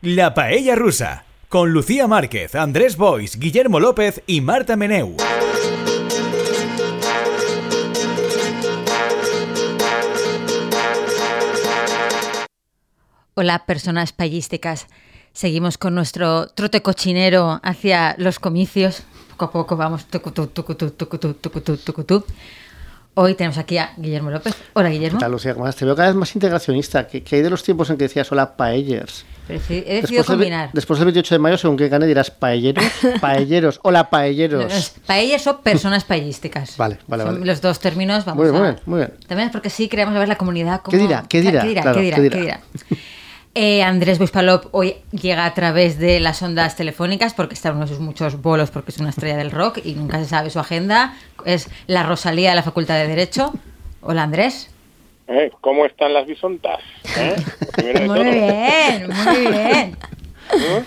La Paella Rusa, con Lucía Márquez, Andrés Bois, Guillermo López y Marta Meneu. Hola, personas payísticas. Seguimos con nuestro trote cochinero hacia los comicios. Poco a poco vamos. tucutú, tucutú, tucutú, tucutú, tucutú. Hoy tenemos aquí a Guillermo López. Hola, Guillermo. ¿Qué tal, Lucía? ¿Cómo estás? Te veo cada vez más integracionista. ¿Qué, qué hay de los tiempos en que decías hola paellers? Pero he he decidido Después del, combinar. después del 28 de mayo, según que gane, dirás paelleros. Paelleros. Hola paelleros. Paellas o personas payísticas. Vale, vale, Son vale. Los dos términos vamos Muy bien, a... muy bien, muy bien. También es porque sí queremos ver la comunidad. cómo- ¿Qué dirá? ¿Qué dirá? ¿Qué dirá? Claro, ¿Qué dirá? ¿qué ¿Qué dirá? dirá? Eh, Andrés Buispalop hoy llega a través de las ondas telefónicas porque está en uno de sus muchos bolos porque es una estrella del rock y nunca se sabe su agenda. Es la Rosalía de la Facultad de Derecho. Hola Andrés. ¿Eh? ¿Cómo están las bisontas? ¿Eh? Muy todo. bien, muy bien. ¿Eh?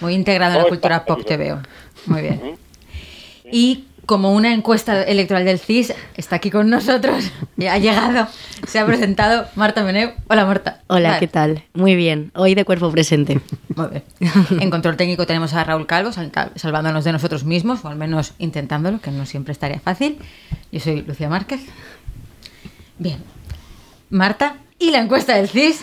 Muy integrado en la ¿Cómo cultura pop te veo. Muy bien. ¿Mm? Y como una encuesta electoral del CIS está aquí con nosotros, ya ha llegado, se ha presentado Marta Meneu. Hola Marta. Hola. ¿qué tal? Muy bien, hoy de cuerpo presente. Muy bien. En control técnico tenemos a Raúl Calvo, sal- salvándonos de nosotros mismos, o al menos intentándolo, que no siempre estaría fácil. Yo soy Lucía Márquez. Bien. Marta. Y la encuesta del CIS.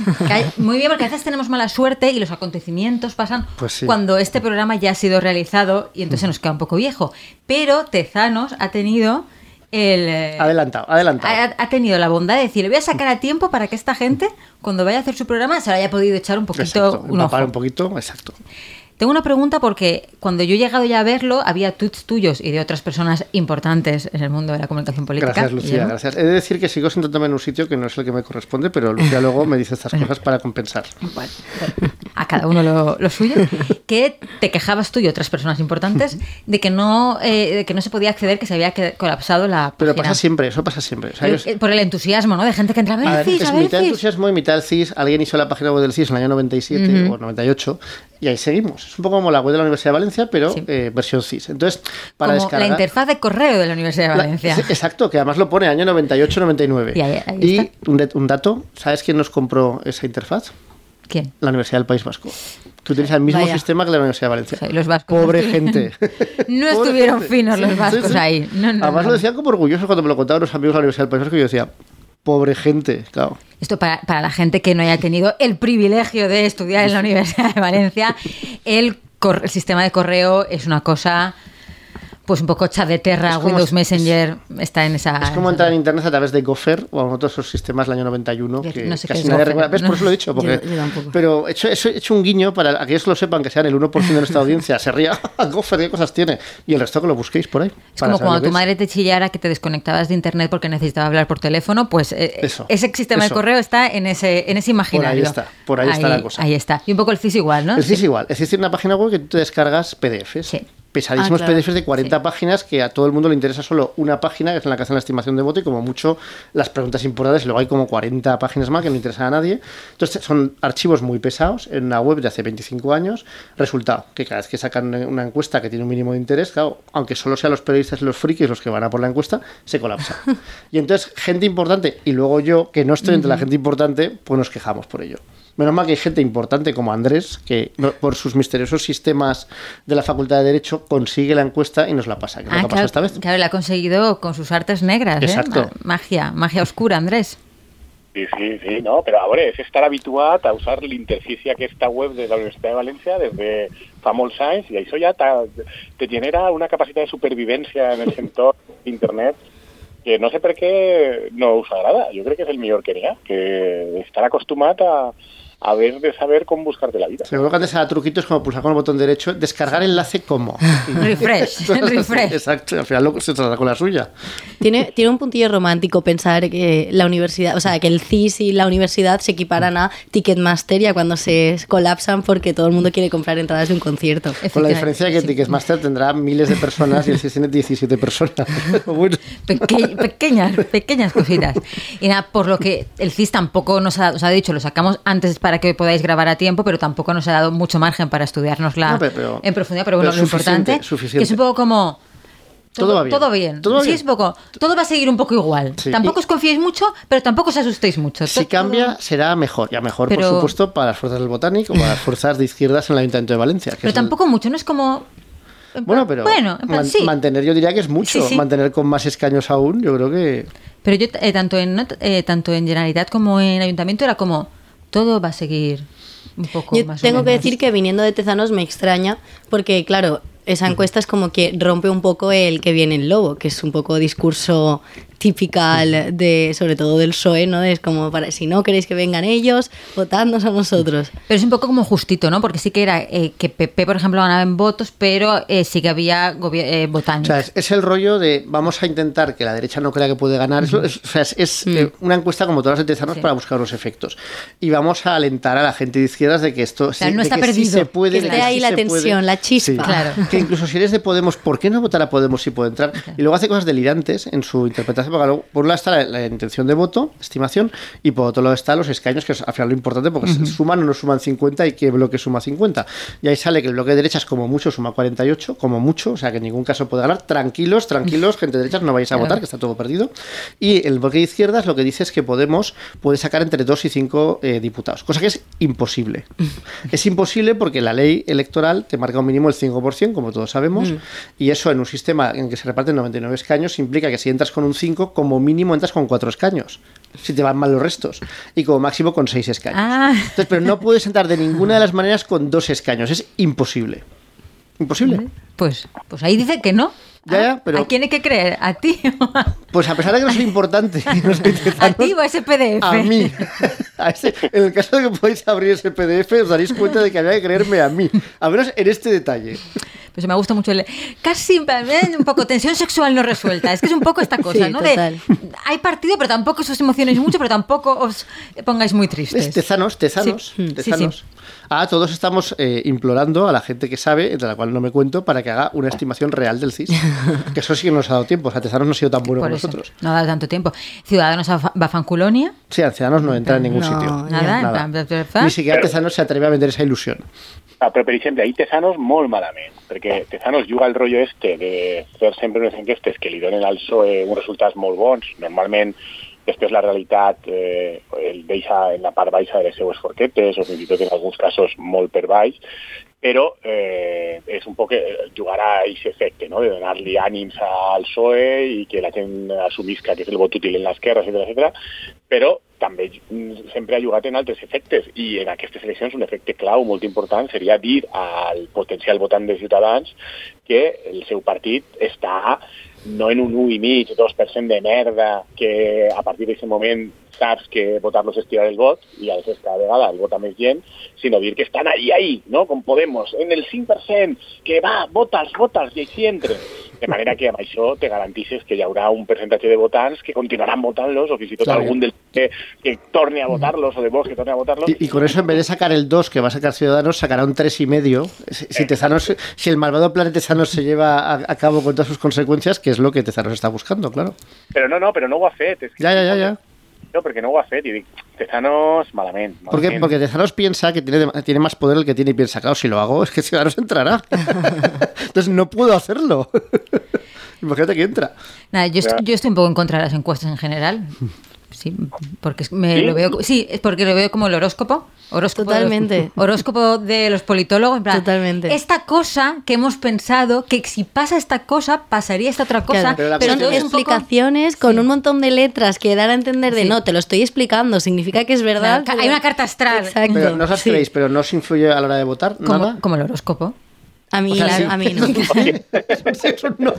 muy bien, porque a veces tenemos mala suerte y los acontecimientos pasan Pues sí. cuando este programa ya ha sido realizado y entonces se nos queda un poco viejo. Pero Tezanos ha tenido el... eh, Adelantado, adelantado. ha, ha tenido la bondad de decir, le voy a sacar a tiempo para que esta gente, cuando vaya a hacer su programa, se lo haya podido echar un poquito Exacto. un ojo. un poquito, exacto. Tengo una pregunta porque cuando yo he llegado ya a verlo, había tweets tuyos y de otras personas importantes en el mundo de la comunicación política. Gracias, Lucía, Guillermo. gracias. He de decir que sigo sentándome en un sitio que no es el que me corresponde, pero Lucía luego me dice estas cosas para compensar. Bueno, a cada uno lo, lo suyo. Que te quejabas tú y otras personas importantes de que no, eh, de que no se podía acceder, que se había colapsado la Pero página. pasa siempre, eso pasa siempre. O sea, El- yo- el- por el entusiasmo, ¿no? De gente que entraba, ver, ver, CIS, es a ver, mitad CIS. entusiasmo y mitad el CIS. Alguien hizo la página web del CIS en el año 97 o 98 y ahí seguimos. Es un poco como la web de la Universidad de Valencia, pero Sí. eh, versión CIS. Entonces, para Como descargar... la interfaz de correo de la Universidad de Valencia. exacto, que además lo pone año 98-99. Y ahí- ahí Y un, dato, ¿sabes quién nos compró esa interfaz? ¿Quién? La Universidad del País Vasco. Que utiliza el mismo Vaya. sistema que la Universidad de Valencia. O sea, y los vascos Pobre gente. No Pobre estuvieron gente. finos los vascos sí, sí. ahí. No, no, Además no. lo decían como orgullosos cuando me lo contaban los amigos de la Universidad del País Vasco y yo decía, pobre gente, claro. Esto para, para la gente que no haya tenido el privilegio de estudiar en la Universidad de Valencia, el, el sistema de correo es una cosa pues un poco chat de terra, Es como Windows es- Messenger está en esa... Es como entrar en internet a través de Gopher o en otros esos sistemas del año 91 Yo que no sé casi nadie recuerda. ¿Ves? no. Por eso lo he dicho. Porque, Yo- yo tampoco. pero he hecho, he hecho- he hecho un guiño para aquellos que lo sepan, que sean el 1% de nuestra audiencia. Se ría, Gopher, ¿qué cosas tiene? Y el resto que lo busquéis por ahí. Es como cuando tu madre te chillara que te desconectabas de internet porque necesitaba hablar por teléfono, pues eh, Eso, ese sistema eso. de correo está en ese, en ese imaginario. está, por ahí está la cosa. Ahí está. Y un poco el CIS igual, ¿no? El CIS igual. Es decir, una página web que tú te descargas PDFs. Sí. Pesadísimos Ah, claro. PDFs de 40 páginas que a todo el mundo le interesa solo una página, que es en la que hacen la estimación de voto y como mucho las preguntas importantes. Luego hay como 40 páginas más que no interesan a nadie. Entonces son archivos muy pesados en una web de hace 25 años. Resultado, que cada vez que sacan una encuesta que tiene un mínimo de interés, claro, aunque solo sean los periodistas y los frikis los que van a por la encuesta, se colapsa. y entonces gente importante y luego yo, que no estoy entre la gente importante, pues nos quejamos por ello. Menos mal que hay gente importante como Andrés, que por sus misteriosos sistemas de la Facultad de Derecho consigue la encuesta y nos la pasa. ¿Qué es lo Ah, que ha pasado claro, esta vez? claro, la ha conseguido con sus artes negras. ¿eh? Exacto. Ma- Magia, magia oscura, Andrés. Sí, sí, sí, no, però a veure, és estar habituat a usar l'interfície aquesta web de la Universitat de València des de fa molts anys i això ja te genera una capacitat de supervivència en el entorn d'internet que no sé per què no us agrada. Jo crec que és el millor que n'hi ha, que estar acostumat a, a haver de saber com buscar-te la vida. Seguro que antes era truquitos como pulsar con el botón derecho, descargar enlace como. Refresh, refresh. Exacto, al final luego se trata con la suya. Tiene, tiene un puntillo romántico pensar que la universidad, o sea, que el CIS y la universidad se equiparan a Ticketmaster y a cuando se colapsan porque todo el mundo quiere comprar entradas de un concierto. Con la diferencia de que Ticketmaster tendrá miles de personas y el CIS tiene 17 personas. Bueno, Peque- pequeñas, pequeñas cositas. Y nada, por lo que el CIS tampoco nos ha, os ha dicho, lo sacamos antes para que podáis grabar a tiempo, pero tampoco nos ha dado mucho margen para estudiarnosla No, pero- pero- en profundidad. Pero bueno, pero lo suficiente, importante suficiente. que es un poco como Todo va bien. Todo bien. Todo va sí, bien. es poco. Todo va a seguir un poco igual. Sí. Tampoco Y- os confiéis mucho, pero tampoco os asustéis mucho. Si cambia, será mejor. Ya mejor, Pero- por supuesto, para las fuerzas del Botánico para las fuerzas de izquierdas en el Ayuntamiento de Valencia. que Pero el- tampoco mucho, no es como. plan- Bueno, pero Bueno, en plan, man- sí. mantener yo diría que es mucho. Mantener con más escaños aún, yo creo que... Pero yo, eh, tanto, en, eh, tanto en Generalitat como en Ayuntamiento, era como. Todo va a seguir un poco Yo más o tengo que decir que viniendo de Tezanos me extraña, porque claro, esa encuesta es como que rompe un poco el que viene el lobo, que es un poco discurso típical de, sobre todo del PSOE, ¿no? Es como para, si no queréis que vengan ellos, votadnos a nosotros. Pero es un poco como justito, ¿no? Porque sí que era eh, que PP, por ejemplo, ganaba en votos, pero eh, sí que había eh, O votantes. sea, es, es el rollo de vamos a intentar que la derecha no crea que puede ganar. Es, es- o sea, es- es, eh, una encuesta como todas las de Tezanos Sí. para buscar los efectos. Y vamos a alentar a la gente de izquierdas de que esto sea, sí- no de está que sí perdido. se puede. Que esté ahí sí la tensión, la chispa. Claro. Que incluso si eres de Podemos, ¿por qué no votar a Podemos si puede entrar? Y luego hace cosas delirantes en su interpretación. Porque luego, por un lado está la, la intención de voto, estimación, y por otro lado está los escaños, que es al final lo importante, porque se suman o no suman 50 y qué bloque suma 50. Y ahí sale que el bloque de derechas, como mucho, suma 48, como mucho, o sea que en ningún caso puede ganar. Tranquilos, tranquilos, gente de derechas, no vayáis a Claro. votar, que está todo perdido. Y el bloque de izquierdas lo que dice es que Podemos puede sacar entre 2 y 5 eh, diputados, cosa que es imposible. es imposible porque la ley electoral te marca un mínimo del 5%, como todos sabemos, y eso en un sistema en que se reparten 99 escaños implica que si entras con un 5, como mínimo entras con 4 escaños, si te van mal los restos, y como máximo con 6 escaños. Ah. Entonces, pero no puedes entrar de ninguna de las maneras con dos escaños, es imposible. Imposible. Pues, pues ahí dice que no. Ya, ya, Ah, pero- ¿A quién hay que creer? ¿A ti? Pues a pesar de que no soy importante, no soy ¿A ti o a ese PDF? A mí. A ese- en el caso de que podáis abrir ese PDF, os daréis cuenta de que había que creerme a mí. A menos en este detalle. Pues me gusta mucho el. Casi eh, un poco tensión sexual no resuelta. Es que es un poco esta cosa, Sí, ¿no? total. De, hay partido, pero tampoco os emocionéis mucho, pero tampoco os pongáis muy Es tristes. tezanos, tezanos, Sí. Sí, tezanos. Ah, todos estamos eh, implorando a la gente que sabe, entre la cual no me cuento, para que haga una estimación real del CIS. que eso sí que nos ha dado tiempo. O sea, Tezanos no ha sido tan bueno Por como eso. nosotros. No ha dado tanto tiempo. Ciudadanos a fa- va a Fanculonia. Sí, Ancianos no entra en ningún No, sitio. Nada, bla. Ni siquiera Tezanos se atreve a vender esa ilusión. Ah, però per exemple, ahir Tezanos molt malament, perquè Tezanos juga el rotllo este de fer sempre unes enquestes que li donen al PSOE uns resultats molt bons, normalment després la realitat eh, el deixa en la part baixa de les seues forquetes o fins i tot en alguns casos molt per baix, però eh, és un poc eh, jugar a aquest efecte, no? de donar-li ànims al PSOE i que la gent assumisca que és el vot útil en l'esquerra, etc etc. però també sempre ha jugat en altres efectes i en aquestes eleccions un efecte clau molt important seria dir al potencial votant de Ciutadans que el seu partit està no en un 1,5, 2% de merda que a partir d'aquest moment saps que votar-los és tirar el vot i a veces cada vegada el vota més gent, sinó dir que estan ahí, ahí, no? com Podemos, en el 5%, que va, vota'ls, vota'ls, i així entren. De manera que amb això te garantisses que hi haurà un percentatge de votants que continuaran votant-los o fins i tot Claro. algun del que, que torne a votar-los o de vos que torne a votar-los. Y, y con eso, en vez de sacar el 2 que va a sacar Ciudadanos, sacará un 3,5. y medio. Si, si Tezanos, si el malvado plan Tezanos se lleva a, a cabo con todas sus consecuencias, que es lo que Tezanos está buscando, claro. Però no, no, però no ho ha fet. És que Ya, ya, ya, ya. No, perquè no ho ha fet. I dic, Tezanos, malament. ¿Por qué? malament. Porque Tezanos piensa que tiene, tiene más poder el que tiene y piensa, claro, si lo hago es que Ciudadanos entrará. Entonces no puedo hacerlo. Imagínate que entra. Nada, yo, est- Ya. yo estoy un poco en contra de las encuestas en general. Sí, porque me ¿Sí? lo veo, sí, es porque lo veo como el horóscopo. Horóscopo Totalmente. De los, horóscopo de los politólogos. en plan, Totalmente. Esta cosa que hemos pensado que si pasa esta cosa, pasaría esta otra cosa. Claro, Pero son poco- explicaciones con Sí. un montón de letras que dan a entender de Sí. no, te lo estoy explicando, significa que es verdad. Claro, hay una carta astral. Exacto. Pero no os creéis, pero no os influye a la hora de votar como, nada. como el horóscopo. A mí, O sea, sí. a mí no. Eso no.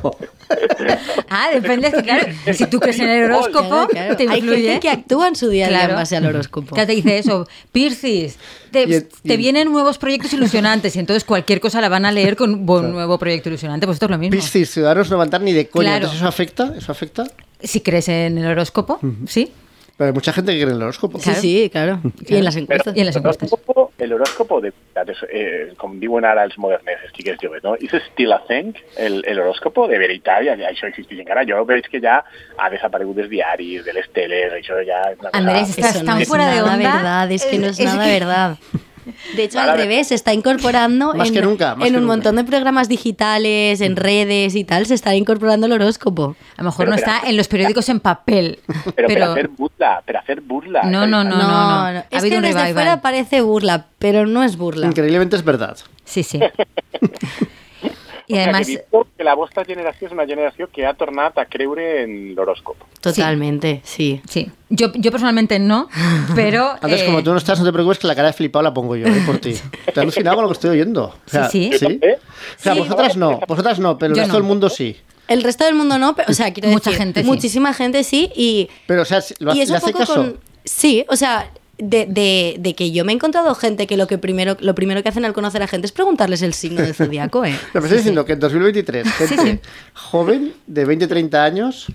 Ah, depende, claro, si tú crees en el horóscopo, Claro, claro. te Hay influye. gente que actúa en su día a día Claro. en base al horóscopo. Claro, te dice eso, Pircis, te, Y el- y te el- vienen nuevos proyectos ilusionantes y entonces cualquier cosa la van a leer con un nuevo proyecto ilusionante. Pues esto es lo mismo. Piscis, Ciudadanos no van a ni de coña. Claro. Entonces eso afecta, eso afecta. Si crees en el horóscopo, sí. Pero hay mucha gente que cree en el horóscopo. Sí, Claro. sí, claro. Y en las encuestas. Y en las el encuestas. el horòscopo de veritat, és, eh, com diuen ara els modernes, els xiquets joves, no? A thing, el, el horòscopo, de veritat, ja, ja això existeix encara. Jo veig que ja ha desaparegut dels diaris, de les teles, això ja cosa... Andrés, estás Eso tan no es fuera de onda. verdad, es que no es Eh, nada que- verdad. De hecho, al revés, se está incorporando Más en, que nunca, más en que un nunca. montón de programas digitales, en redes y tal, se está incorporando el horóscopo. A lo mejor Pero, no pero- está en los periódicos en papel. Pero, Pero, pero hacer burla, pero hacer burla. No, no, no. Ha Es habido que un desde revival. fuera parece burla, pero no es burla. Increíblemente es verdad. Sí, sí. I O sea, además, que la vostra generació és una generació que ha tornat a creure en l'horòscop. Totalmente, sí. sí. Yo, yo personalmente no, pero... Antes, eh, como tú no estás, no te preocupes que la cara de flipado la pongo yo, ¿eh? por ti. ¿Te has alucinado con lo que estoy oyendo? O sea, Sí, ¿sí? ¿Eh? O sea, Sí. vosotras no, vosotras no, pero el Yo resto no. del mundo sí. El resto del mundo no, pero, o sea, quiero Mucha decir, gente sí. muchísima gente sí y, Pero, o sea, si- ¿lo y es ¿le un hace poco caso? con... Sí, o sea, de, de- de que yo me he encontrado gente que lo que primero lo primero que hacen al conocer a gente es preguntarles el signo del zodiaco, ¿eh? Pero me estás diciendo que en 2023, gente joven de 20, 30 años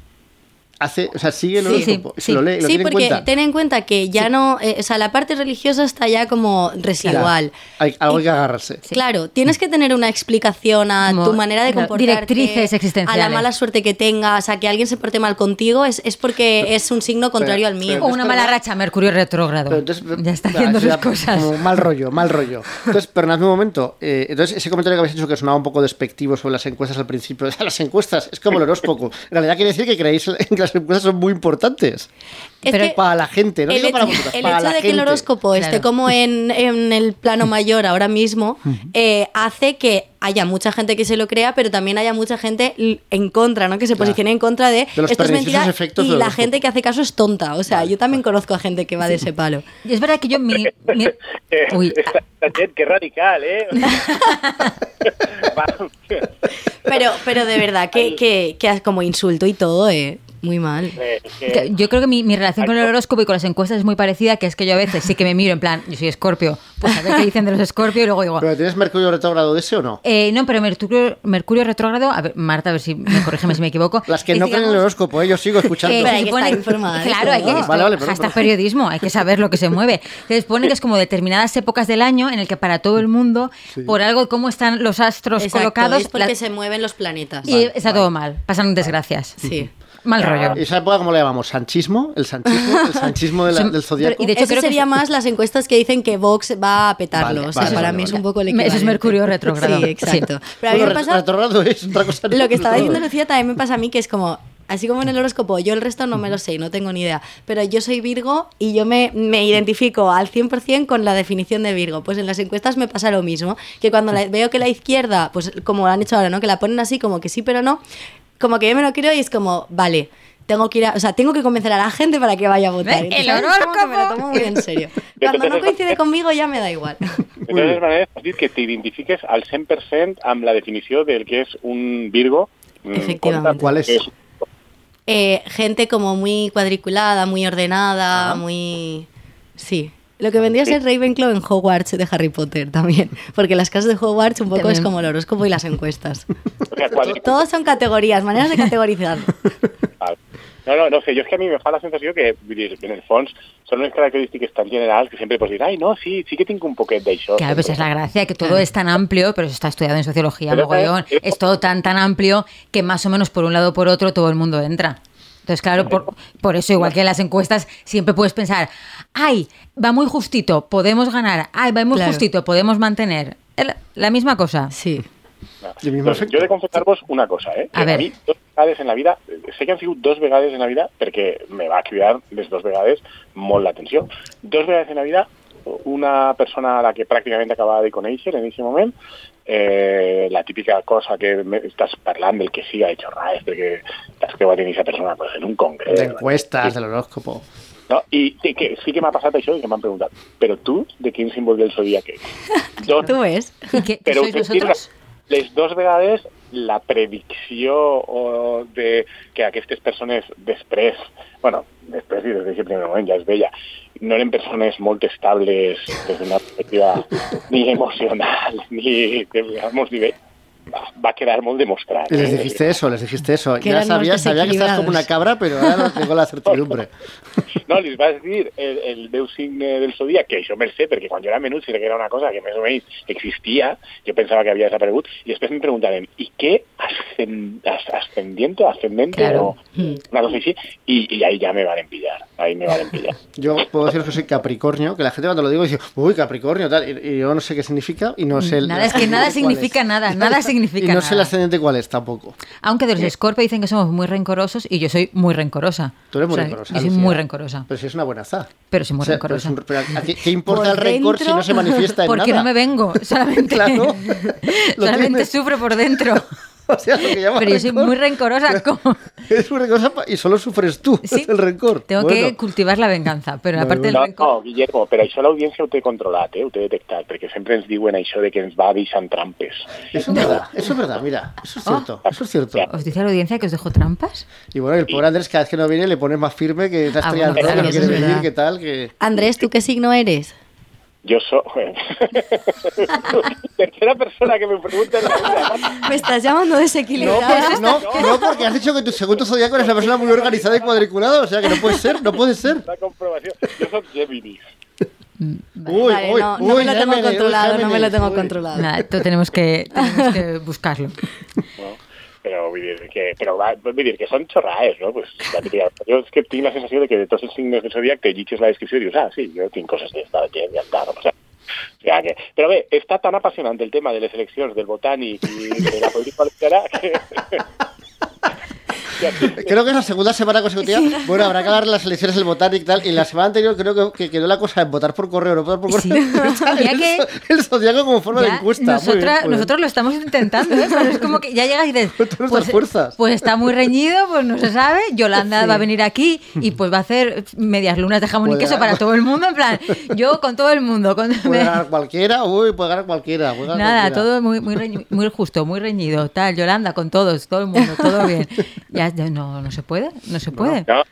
hace, o sea, sigue el Sí, sí, lo lee, lo Sí, tiene en porque cuenta. ten en cuenta que ya no, eh, o sea, la parte religiosa está ya como residual. Hay, algo hay que agarrarse. Claro, tienes que tener una explicación a Como, tu manera de comportarte, directrices a existenciales. la mala suerte que tengas, a que alguien se porte mal contigo, es, es porque es un signo contrario al mío. o una mala racha, Mercurio retrógrado. Pero entonces, ya está haciendo sus cosas. Como mal rollo, mal rollo. Entonces, perdonadme un momento. eh, entonces, ese comentario que habéis hecho que sonaba un poco despectivo sobre las encuestas al principio. Las encuestas es como el horóscopo. En realidad quiere decir que creéis que las encuestas son muy importantes. Es Pero que Para la gente, no el digo para hecho, vosotras, el para hecho la de que el gente. horóscopo esté Claro. como en, en el plano mayor ahora mismo eh, hace que haya mucha gente que se lo crea, pero también haya mucha gente en contra, ¿no? Que se Claro. posicione en contra de, De los esto es mentira efectos y la gente que hace caso es tonta. O sea, yo también conozco a gente que va de ese palo. Y es verdad que yo mi... mi- Eh, Uy, gent, que radical, eh? Pero, pero de verdad que, que, que como insulto y todo, eh, muy mal. Eh, yo creo que mi, mi relación con el horóscopo y con las encuestas es muy parecida, que es que yo a veces sí que me miro en plan, yo soy escorpio, pues a ver qué dicen de los escorpio y luego digo... ¿Pero tienes Mercurio retrógrado de ese o no? Eh, no, pero Mercurio, Mercurio retrógrado, a ver, Marta, a ver si me corrígeme si me equivoco. Las que es, no creen en el digamos, horóscopo, eh, yo sigo escuchando. Pero hay que informada Claro, hay que Vale, vale, perdón. periodismo, hay que saber lo que se mueve. Se supone que es como determinadas épocas del año en el que para todo el mundo, por algo cómo están los astros Exacto, colocados, es porque la- se mueven los planetas. y está todo mal, pasan desgracias. Sí. Mal rollo. ¿Y esa época cómo le llamamos? ¿Sanchismo? ¿El sanchismo? ¿El sanchismo de la- del zodiaco? pero- y de hecho Eso creo que sería más las encuestas que dicen que Vox va a petarlo. Vale, o sea, vale, para vale, mí es un poco el Eso es equivalente. Mercurio retrógrado. Sí, exacto. Pero a mí Bueno, me pasa... retrógrado es otra cosa. Lo que estaba diciendo. Lucía también me pasa a mí, que es como, así como en el horóscopo, yo el resto no me lo sé, no tengo ni idea, pero yo soy Virgo y yo me, me identifico al 100% con la definición de Virgo. Pues en las encuestas me pasa lo mismo, que cuando la- veo que la izquierda, pues como lo han hecho ahora, ¿no? Que la ponen así como que sí, pero no, como que yo me lo creo y es como, vale. Tengo que ir a- o sea, tengo que convencer a la gente para que vaya a votar. El que me lo horóscopo. tomo muy en serio. Cuando no coincide conmigo ya me da igual. De totes maneres, has dit que t'identifiques al 100% amb la definició del que és un Virgo. mm, Efectivamente. ¿Cuál es? Eh, gente como muy cuadriculada, muy ordenada, Ajá. muy... Sí. Lo que vendría a ser Ravenclaw en Hogwarts de Harry Potter también. Porque las casas de Hogwarts un poco es como el horóscopo y las encuestas. O sea, quadri- Todos son categorías, maneras de categorizar. No, no, no sé, jo és que a mi me fa la sensació que, en el fons, són unes característiques tan generals que sempre pots dir, ai, no, sí, sí que tinc un poquet d'això. Claro, pues es la gracia, que todo es tan amplio, pero eso está estudiado en sociología, mogollón. Es todo tan, tan amplio que más o menos por un lado o por otro todo el mundo entra. Entonces, claro, por, por eso, igual que en las encuestas, siempre puedes pensar, ay, va muy justito, podemos ganar, ay, va muy Claro. justito, podemos mantener. La, la misma cosa. Sí. Efecto. jo he de confessar-vos una cosa, eh? A Que ver. mi, dos vegades en la vida, sé que han sigut dos vegades en la vida, perquè me va cridar les dos vegades molt l'atenció. Dos vegades en la vida, una persona a la que pràcticament acabava de conèixer en aquest moment, eh, la típica cosa que me- estàs parlant del que siga de xorrades, perquè t'has creuat en aquesta persona pues, en un congreso. De encuestas, del horóscopo. No? I sí que, sí que m'ha passat això i que m'han preguntat, però tu, de quin símbol del zodiac ets? Dos, ¿Tú ves? ¿Y qué, qué però sois les dos vegades la predicció o de que aquestes persones després, bueno, després i des d'aquest primer moment ja és vella, no eren persones molt estables des d'una perspectiva ni emocional ni molts nivells, va, va quedar molt demostrat. Y les eh? dijiste eso, les dijiste eso. Ya sabía, sabía que estabas como una cabra, pero ahora no tengo la certidumbre. No, li vas dir el, el meu signe del zodiac, que això me'l sé, perquè quan jo era sí que era una cosa que més o menys existia, jo pensava que havia desaparegut, i després em preguntaven, i què has ascen- as- ascendiente, ascendente Claro. o una cosa así, y, y ahí ya me van a pillar, ahí me van a pillar. Yo puedo deciros que soy Capricornio, que la gente cuando lo digo dice, uy, Capricornio, tal, y, y yo no sé qué significa y no sé el, Nada, es que nada significa es. nada, nada significa Y no sé el nada. ascendente cuál es tampoco. Aunque de los Scorpio dicen que somos muy rencorosos y yo soy muy rencorosa. Tú eres muy O sea, rencorosa. Yo soy Lucía. muy rencorosa. Pero si es una buena za. Pero soy muy O sea, pero rencorosa. es un- pero ¿a qué, qué importa Por el rencor si no se manifiesta en Porque nada? no me vengo, solamente, Claro, solamente tienes. sufro por dentro. O sea, lo que llamas Pero yo soy muy rencorosa. como- Eres muy rencorosa y solo sufres tú Sí, el rencor. Tengo Bueno, que cultivar la venganza, pero aparte del No, rencor... no, Guillermo, però això l'audiència ho té controlat, eh? ho té detectat, perquè sempre ens diuen això de que ens va deixant trampes. Eso es verdad, eso es verdad, mira, eso es cierto, Oh. eso es cierto. ¿Os dice a la audiencia que os dejo trampas? Y bueno, el pobre Andrés cada vez que no viene le pones más firme que está Ah, estrellado, bueno, que no quiere es venir, que tal, que... Andrés, ¿tú qué signo eres? Yo soy... Tercera persona que me pregunta. Me estás llamando No, desequilibrada. porque, no, no, porque has dicho que tu segundo zodiaco eres una persona muy organizada y cuadriculada, o sea que no puede ser, no puede ser. La comprobación. Yo soy Géminis. Uy, Vale, uy, no, no uy, me lo tengo Géminis, controlado, no me lo tengo uy. controlado. Nada, esto tenemos que, tenemos que buscarlo. No? Però vull dir que, però va, que són xorraes, no? Pues, la típica, jo és que tinc la sensació de que de tots els signes del zodiac te llitges la descripció i dius, ah, sí, jo tinc coses d'esta gent, ja està, no o sea però bé, està tan apassionant el tema de les eleccions, del botànic i de la política que... Creo que es la segunda semana consecutiva. Bueno, habrá que dar las elecciones del Botánico y tal. Y la semana anterior creo que, que quedó la cosa en votar por correo, no votar por correo. Sí. El, que- el zodiaco como forma de encuesta. Muy bien, nosotras- muy bien. nosotros lo estamos intentando, ¿eh? Pero es como que ya llegas y dices, pues, fuerzas. pues está muy reñido, pues no se sabe. Yolanda Sí. va a venir aquí y pues va a hacer medias lunas de jamón y queso para todo el mundo. En plan, yo con todo el mundo. Con, Puede ganar cualquiera, uy, puede ganar cualquiera. puede ganar Nada, cualquiera. todo muy, muy, reñi- muy justo, muy reñido. Tal, Yolanda, con todos, todo el mundo, todo bien. Ya, ya no, no se puede, no se puede. No,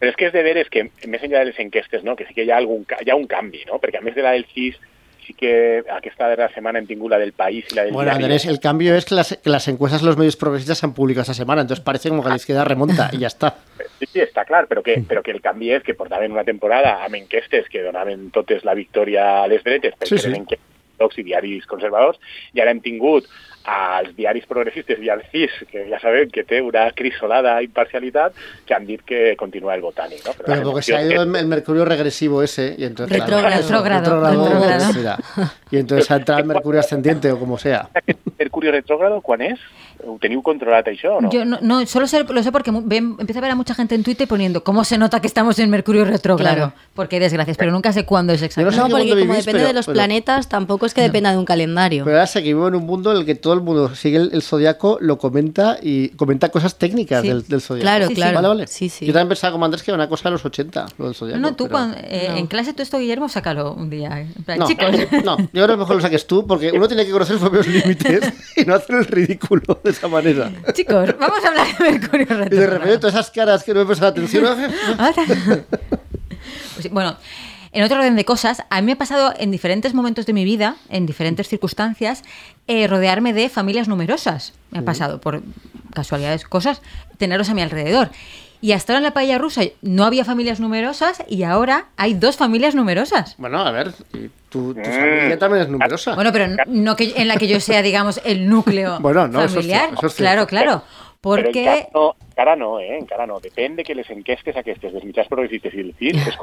però és que és de veres que, més enllà de les enquestes, no? que sí que ca- hi ha un canvi, no? perquè a més de la del CIS, sí que aquesta darrera setmana hem tingut la del País i la del Bueno, Diari. Andrés, el cambio es que las, que las encuestas de los medios progresistas se han publicado esta semana, entonces parece como que la izquierda remonta y ya está. Sí, sí, està clar, però que, però que el canvi és que portaven una temporada amb enquestes que donaven totes la victòria a les dretes perquè Sí, sí. eren enquestes i diaris conservadors, i ara hem tingut als diaris progressistes i al CIS, que ja sabem que té una crisolada imparcialitat, que han dit que continua el botànic. No? Pero porque se ha ido el, el mercurio regresivo ese y entonces... Retrógrado. Retrógrado. Y entonces ha entrado el mercurio ascendiente o como sea. Aquest Mercurio retrógrado quan és? Ho teniu controlat això o no? Yo no, no, solo sé, lo sé porque ven- empiezo a ver a mucha gente en Twitter poniendo cómo se nota que estamos en Mercurio retrógrado. Claro. Porque hay desgracias, pero nunca sé cuándo es exactamente. sé No, qué porque como vivís, depende pero- de los pero- planetas, tampoco es que dependa de un calendario. Pero ahora sé que vivo en un mundo en el que todo el mundo sigue el, el zodiaco, lo comenta y comenta cosas técnicas Sí. del, del zodiaco. Claro, Sí, sí. claro. Vale, vale. Sí, sí. Yo también pensaba como Andrés que era una cosa de los 80, lo del zodiaco. No, no, tú pero- cuando- eh, en clase tú esto, Guillermo, sácalo un día. En plan, No, chicos, no, yo creo que mejor lo saques tú porque uno tiene que conocer sus propios límites y no hacer el ridículo de esa manera. chicos, vamos a hablar de Mercurio Y de retrógrado. repente todas esas caras que no he prestado atención. Pues bueno, en otro orden de cosas, a mí me ha pasado en diferentes momentos de mi vida, en diferentes circunstancias, eh, rodearme de familias numerosas. Me ha pasado por casualidades, cosas, tenerlos a mi alrededor. Y hasta ahora en la paella rusa no había familias numerosas y ahora hay dos familias numerosas. Bueno, a ver, y tu, tu familia también es numerosa. Bueno, pero no- no que en la que yo sea, digamos, el núcleo Bueno, no, eso es familiar. cierto, eso es claro, claro. Porque no, encara no, eh? encara no. Depèn de que les enquestes aquestes dels mitjans progressistes i el CIS es.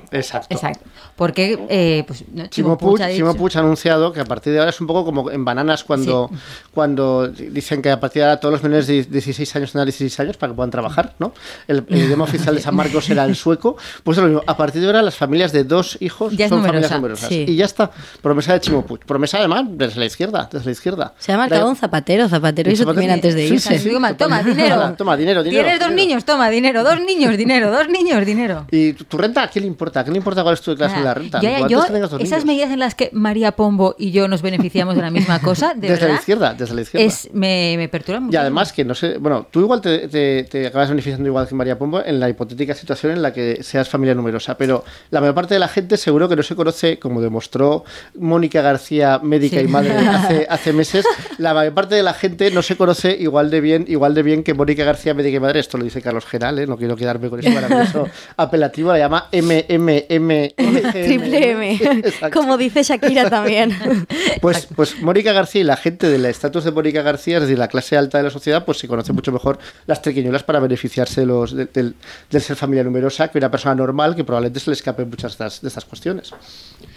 Exacto. Exacto. Porque, eh, pues, no, Chimo Puig, ha Chimo ha anunciado que a partir de ahora es un poco como en bananas cuando, cuando dicen que a partir de ahora todos los menores de 16 años tendrán 16 años para que puedan trabajar, ¿no? El, el idioma oficial de San Marcos era el sueco. Pues es lo mismo. A partir de ahora las familias de dos hijos Ya son numerosa, familias numerosas. sí. Y ya está. Promesa de Chimo Puig. Promesa además desde la izquierda, desde la izquierda. Se ha marcado un zapatero, zapatero hizo también antes de Sí, irse. sí, sí. Toma, totalmente. dinero. Toma, dinero, dinero, Tienes dos dinero. niños, toma, dinero. Dos niños, dinero. Dos niños, dinero. ¿Y tu, tu renta a qué le importa? ¿A qué le importa cuál es tu clase de la renta? Yo- esas niños. medidas en las que María Pombo y yo nos beneficiamos de la misma cosa, de Desde la verdad, izquierda, desde la izquierda. es, me, me perturban Y mucho. además que no sé, bueno, tú igual te, te- te acabas beneficiando igual que María Pombo en la hipotética situación en la que seas familia numerosa, pero la mayor parte de la gente seguro que no se conoce, como demostró Mónica García, médica Sí. y madre hace, hace meses, la mayor parte de la gente no se conoce igual de bien, igual de bien que Mónica García, médica y madre, esto lo dice Carlos Geral, ¿eh? no quiero quedarme con ese maravilloso apelativo, la llama M, M, M, Triple M, como dice Shakira también. Pues, pues Mónica García y la gente del estatus de Mónica García, es decir, la clase alta de la sociedad, pues se conoce mucho mejor las triquiñuelas para beneficiarse de los, de- del, del ser familia numerosa que una persona normal que probablemente se le escape muchas de estas, de estas cuestiones.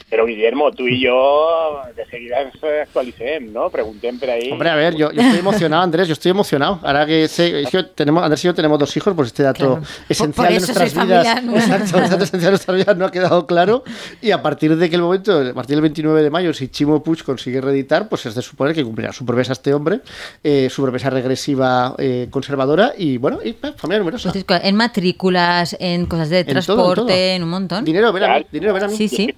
Pero Guillermo, tú i jo de seguida ens actualitzem, no? Preguntem per ahí. Hombre, a ver, yo, yo estoy emocionado, Andrés, yo estoy emocionado. Ahora que sé, es que tenemos, Andrés y yo tenemos dos hijos, pues este dato Claro. esencial Por- por de nuestras vidas. Exacto, el dato esencial de nuestras vidas no ha quedado claro. Y a partir de que el momento, a partir del 29 de mayo, si Chimo Puig consigue reeditar, pues es de suponer que cumplirá su promesa este hombre, eh, su promesa regresiva eh, conservadora y bueno, y eh, familia numerosa. Entonces, En matrículas, en cosas de En todo, en transporte, todo. en un montón. Dinero, ven a mí, dinero, ven a mí. Sí, sí. Estic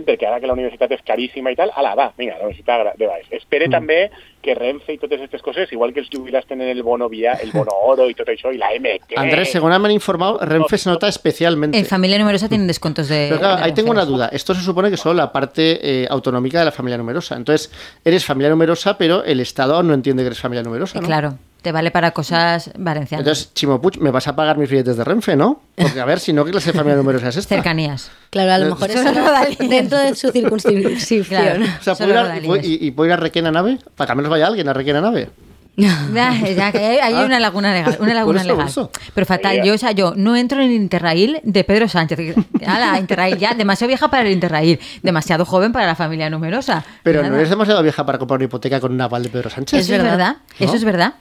supercontent perquè ara que la universitat és caríssima i tal, ala, va, vinga, la universitat de baix. Espere Mm. també que Renfe i totes aquestes coses, igual que els jubilats tenen el bono via, el bono oro i tot això, i la MT. Andrés, según me han informado, Renfe se nota especialmente. En familia numerosa tienen descuentos de. Pero claro, de ahí tengo una duda. Esto se supone que es solo la parte eh, autonómica de la familia numerosa. Entonces, eres familia numerosa, pero el Estado no entiende que eres familia numerosa, ¿no? Claro, te vale para cosas valencianas. Entonces, Chimo Puig, me vas a pagar mis billetes de Renfe, ¿no? Porque a ver, si no, ¿qué clase de familia numerosa es esta? Cercanías. Claro, a lo mejor Son eso no- rodalías. dentro de su circunscripción. Claro. O sea, ¿puedo ir, a, puedo- y puedo ir a Requena Nave? Para que al menos vaya alguien a Requena Nave. Ya, ya, que hay, Ah. una laguna legal, una laguna Por eso, por legal. eso. Pero fatal, yo, o sea, yo no entro en el Interrail de Pedro Sánchez. la Interrail ya, demasiado vieja para el Interrail, demasiado joven para la familia numerosa. Pero Nada. no eres demasiado vieja para comprar una hipoteca con un aval de Pedro Sánchez. Eso es verdad, eso es verdad.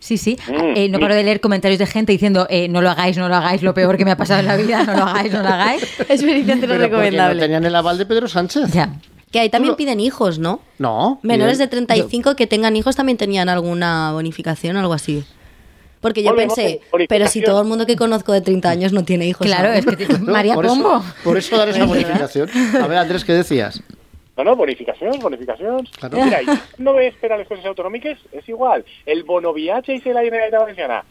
Sí, sí. Mm. Eh, no paro de leer comentarios de gente diciendo, eh, no lo hagáis, no lo hagáis, lo peor que me ha pasado en la vida, no lo hagáis, no lo hagáis. Experiencia porque no recomendable. tenían el aval de Pedro Sánchez. Ya. Que ahí también lo- piden hijos, ¿no? No. Menores de bien. 35 que tengan hijos también tenían alguna bonificación o algo así. Porque yo Ole, pensé, ole, bonificación. pero si todo el mundo que conozco de 30 años no tiene hijos. Claro, aún. es que No, María por eso- Pombo. por eso dar esa bonificación. A ver, Andrés, ¿qué decías? No, no, bonificacions, bonificacions. Claro. Mira, no ves per a les coses autonòmiques, és igual. El bonoviatge i la Generalitat Valenciana,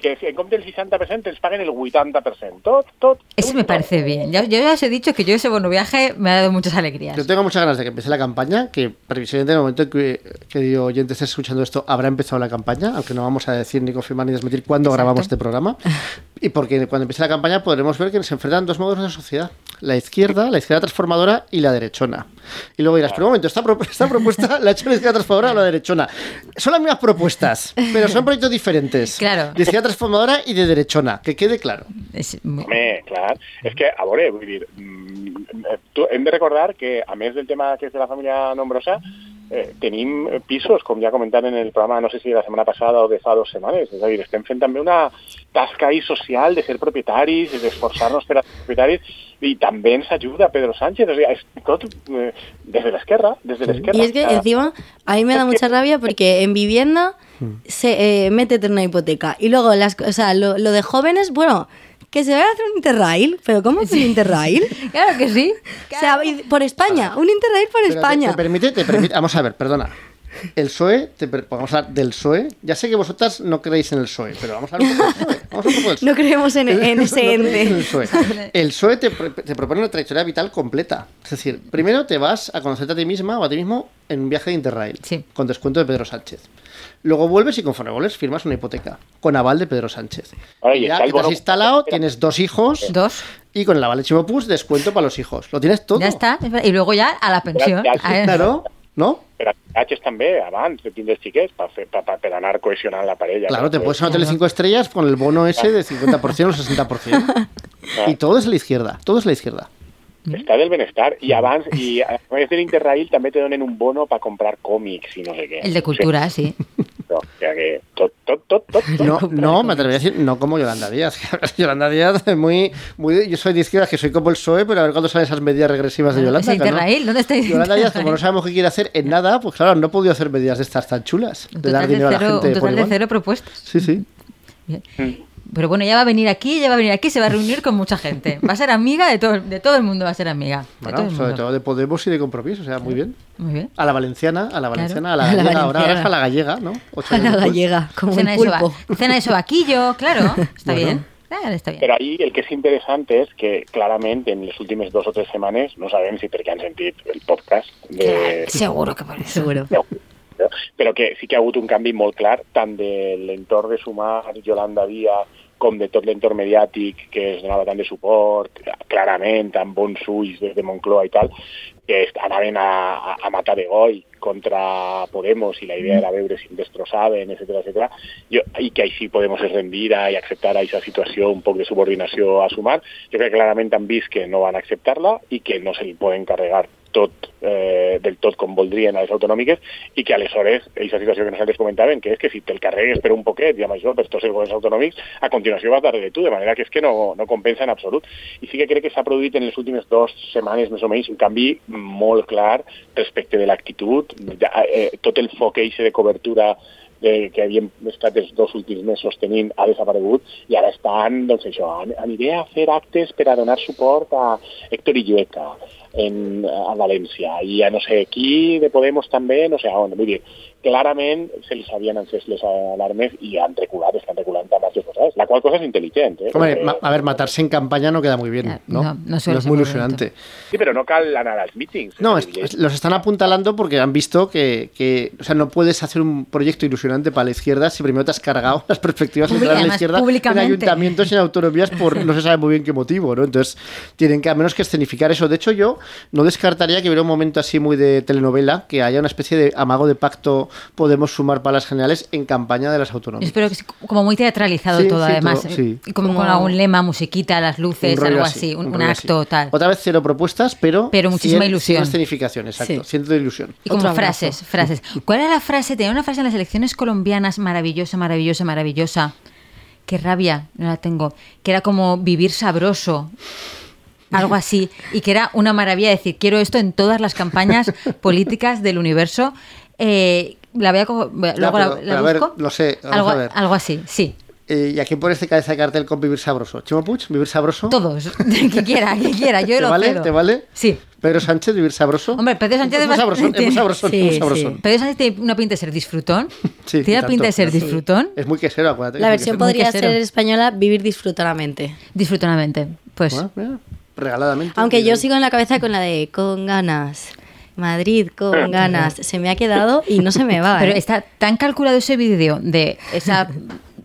que en compte del 60% ens paguen el 80%. Tot, tot. Eso me parece bien. Ya- yo ya os he dicho que yo ese bono viaje me ha dado muchas alegrías. Yo tengo muchas ganas de que empiece la campaña, que previsiblemente en el momento en que, querido oyente, estés escuchando esto, habrá empezado la campaña, aunque no vamos a decir ni confirmar ni desmentir cuándo Exacto. grabamos este programa. Y porque cuando empiece la campaña podremos ver que se enfrentan dos modos de sociedad. La izquierda, la izquierda transformadora y la derechona. Y luego dirás, pero un momento, esta, pro- esta propuesta la ha hecho la izquierda transformadora o la derechona. Son las mismas propuestas, pero son proyectos diferentes. Claro. De izquierda transformadora y de derechona, que quede claro. Es muy- Home, clar. És que, a veure, vull dir, mm, eh, tu, hem de recordar que, a més del tema que és de la família nombrosa, eh, tenim pisos, com ja comentat en el programa, no sé si la setmana passada o de fa dues setmanes. És a dir, estem fent també una tasca ahí social de ser propietaris, d'esforçar-nos per a ser propietaris, i també ens ajuda Pedro Sánchez. O sigui, és tot eh, des de l'esquerra, des de l'esquerra. Y es que encima a mí me da mucha rabia porque en vivienda se eh, métete en una hipoteca. Y luego las, o sea, lo, lo de jóvenes, bueno, que se vaya a hacer un interrail, pero ¿cómo es un interrail? Claro que sí. O sea, por España, un interrail por Pero te- España. Te, permite, te permite, vamos a ver, perdona. El PSOE, te vamos a hablar del PSOE. Ya sé que vosotras no creéis en el PSOE, pero vamos a hablar un poco del PSOE. Vamos a un poco del PSOE. No creemos en, en No ese creéis en el ente. PSOE. El PSOE te, te propone una trayectoria vital completa. Es decir, primero te vas a conocerte a ti misma o a ti mismo en un viaje de Interrail, Sí. con descuento de Pedro Sánchez. Luego vuelves y conforme vuelves firmas una hipoteca con aval de Pedro Sánchez. Ahora, y ya que te has instalado, tienes dos hijos Dos. y con el aval de Chimopus descuento para los hijos. Lo tienes todo. Ya está. Y luego ya a la pensión. Claro, ¿no? Per a viatges també, abans de tindre xiquets, per, fer, per, per, anar cohesionant la parella. Claro, te puedes ir a un hotel de 5 estrellas con el bono ese de 50% o 60%. Y todo es la izquierda, todo es la izquierda. Està del benestar. I abans, i a més de l'Interrail també te donen un bono per comprar còmics i no sé què. El de cultura, sí. No, o sea que tot, tot, tot, tot. tot. No, no, me atrevería a decir, no como Yolanda Díaz. Yolanda Díaz es muy, muy. Yo soy de izquierda, que soy como el PSOE, pero a ver cuándo salen esas medidas regresivas de Yolanda. Ese que no. Interrail, ¿dónde está Yolanda Díaz, como no sabemos qué quiere hacer en nada, pues claro, no ha podido hacer medidas de estas tan chulas. De dar total de dinero a la cero, gente un total de cero propuestas. Sí, sí. Bien. Pero bueno, ya va a venir aquí, ya va a venir aquí, se va a reunir con mucha gente. Va a ser amiga de todo, de todo el mundo, va a ser amiga. De todo Bueno, el sobre mundo. todo de Podemos y de compromiso, o sea, muy bien. Muy bien. A la valenciana, a la valenciana, a la A la gallega, ahora, ahora es a la gallega, ¿no? Ocho A la gallega, como Cena el de, pulpo. cena de sobaquillo, claro. Está Bueno. bien. Claro, está bien. Però ahir el que és interessant és que clarament en les últimes dos o tres setmanes, no sabem si perquè han sentit el podcast de, Seguro que por eso. Seguro. no, però que sí que ha hagut un canvi molt clar tant de l'entorn de sumar Yolanda Díaz com de tot l'entorn que es donava tant de suport, clarament, amb bons ulls des de Moncloa i tal, que anaven a, a, a matar de goi contra Podemos i la idea era veure si em destrossaven, etc etc. I que així Podemos es rendira i acceptara aquesta situació un poc de subordinació a sumar. Jo crec que clarament han vist que no van acceptar-la i que no se li poden carregar tot, eh, del tot com voldrien a les autonòmiques i que aleshores, aquesta situació que nosaltres comentàvem, que és que si te'l carregues per un poquet i amb això per tots els governs autonòmics, a continuació vas darrere tu, de manera que és que no, no compensa en absolut. I sí que crec que s'ha produït en les últimes dues setmanes més o menys un canvi molt clar respecte de l'actitud, eh, tot el foc de cobertura de, que havíem estat els dos últims mesos tenint ha desaparegut i ara estan, doncs això, aniré a fer actes per a donar suport a Héctor Illueca en, a València i a no sé qui de Podemos també, no sé on. Vull dir, clarament se les havien encès les alarmes i han reculat, estan reculant amb altres coses, la qual cosa es inteligent. ¿eh? Hombre, Porque... a ver, matarse en campaña no queda muy bien, ¿no? No, no, no es muy ilusionante. Sí, pero no cal anar als meetings. No, es, los están apuntalando porque han visto que, que, o sea, no puedes hacer un proyecto ilusionante para la izquierda si primero te has cargado las perspectivas de la izquierda en ayuntamientos y en autonomías por no se sabe muy bien qué motivo, ¿no? Entonces, tienen que al menos que escenificar eso. De hecho, yo no descartaría que hubiera un momento así muy de telenovela, que haya una especie de amago de pacto podemos sumar para las generales en campaña de las autonómicas. Espero que es como muy teatralizado todo, además. sí. Como, con algún lema, musiquita, las luces, algo así, un, acto tal. Otra vez cero propuestas, pero. Pero muchísima ilusión. escenificación, exacto. Ciento de ilusión. Y como frases, frases. ¿Cuál era la frase? Tenía una frase en las elecciones colombianas maravillosa, maravillosa, maravillosa. Qué rabia, no la tengo. Que era como vivir sabroso algo así, y que era una maravilla decir, quiero esto en todas las campañas políticas del universo. Eh, la voy a, luego la, la busco. lo sé, algo, a ver. algo así, sí. Eh, ¿Y a quién pone este cabeza de cartel con Vivir Sabroso? ¿Chimo Puig? ¿Vivir Sabroso? Todos, que quiera, que quiera, yo ¿Te lo vale? cedo. ¿Te vale? Sí. Pedro Sánchez, Vivir Sabroso. Hombre, Pedro Sánchez es muy sabrosón, es muy sabrosón, sí, muy sabrosón. sí. Pedro Sánchez tiene una pinta de ser disfrutón. Sí, tiene tanto, pinta de ser disfrutón. Es muy quesero, acuérdate. La versión podría ser española vivir disfrutaramente. Disfrutonamente. Pues. Bueno, mira, regaladamente. Aunque yo Bien. sigo en la cabeza con la de con ganas. Madrid con ganas. Se me ha quedado y no se me va. Pero ¿eh? está tan calculado ese vídeo de esa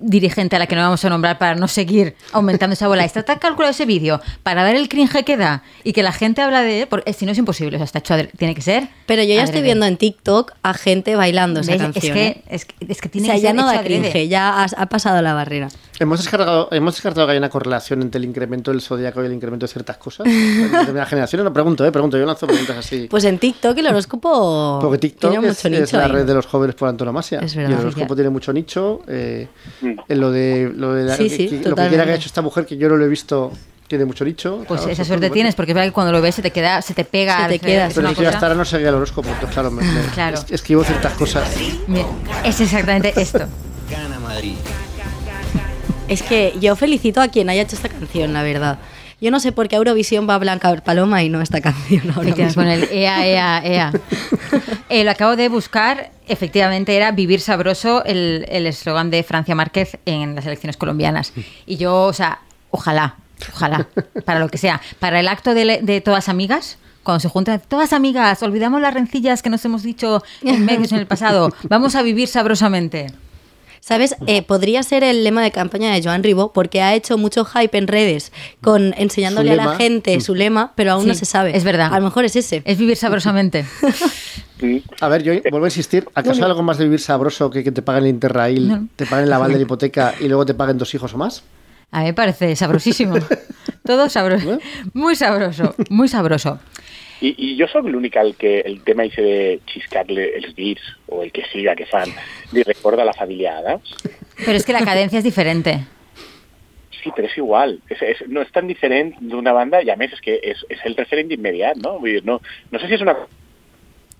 dirigente a la que no vamos a nombrar para no seguir aumentando esa bola. Está tan calculado ese vídeo para dar el cringe que da y que la gente habla de él, porque si no es imposible, o sea, está hecho tiene que ser. Pero yo ya estoy viendo en TikTok a gente bailando esa ¿Ves? canción. es, que, ¿eh? es, que, es que O tiene sea, que ya ser no da adrede. cringe, ya has- ha pasado la barrera. Hemos descargado, hemos descartado que hay una correlación entre el incremento del zodiaco y el incremento de ciertas cosas. En determinadas generaciones. No pregunto, eh, pregunto. Yo lanzo preguntas así. Pues en TikTok el horóscopo Porque TikTok tiene es, mucho nicho. es la ahí. red de los jóvenes por antonomasia. Es y el horóscopo tiene mucho nicho. eh, en lo de, lo de la- Sí, que- sí, que- lo que quiera que haya hecho esta mujer, que yo no lo he visto, tiene mucho nicho. Pues Claro, esa suerte tienes, porque es verdad que cuando lo ves se te queda, se te pega. Se te queda, Pero que yo hasta ahora no seguía el horóscopo, entonces claro, me, me- Claro. es- escribo ciertas cosas. Mira, es exactamente esto. Gana Madrid. Es que yo felicito a quien haya hecho esta canción, la verdad. Yo no sé por qué Eurovisión va a Blanca Paloma y no esta canción ahora mismo. con el EA, EA, EA. Eh, lo acabo de buscar, efectivamente era Vivir Sabroso, el el eslogan de Francia Márquez en las elecciones colombianas. Y yo, o sea, ojalá, ojalá, para lo que sea. Para el acto de, de todas amigas, cuando se juntan todas amigas, olvidamos las rencillas que nos hemos dicho en medios en el pasado, vamos a vivir sabrosamente. ¿Sabes? Eh, podría ser el lema de campaña de Joan Ribó porque ha hecho mucho hype en redes con enseñándole a la gente su lema, pero aún Sí, no se sabe. es verdad. A lo mejor es ese. Es vivir sabrosamente. Mm. A ver, yo vuelvo a insistir. ¿Acaso hay algo más de vivir sabroso que que te paguen el Interrail, No. te paguen la aval de la hipoteca y luego te paguen dos hijos o más? A mí me parece sabrosísimo. Todo sabroso. Muy sabroso, muy sabroso. I, i jo sóc l'únic al que el tema ese de xiscar-le els dits, o el que siga que fan, li recorda a la família Adams. Pero es que la cadencia es diferente. Sí, però és igual. És, és, no és tan diferent d'una banda i a més és que és, és el referent d'immediat, no? Vull dir, no, no sé si és una...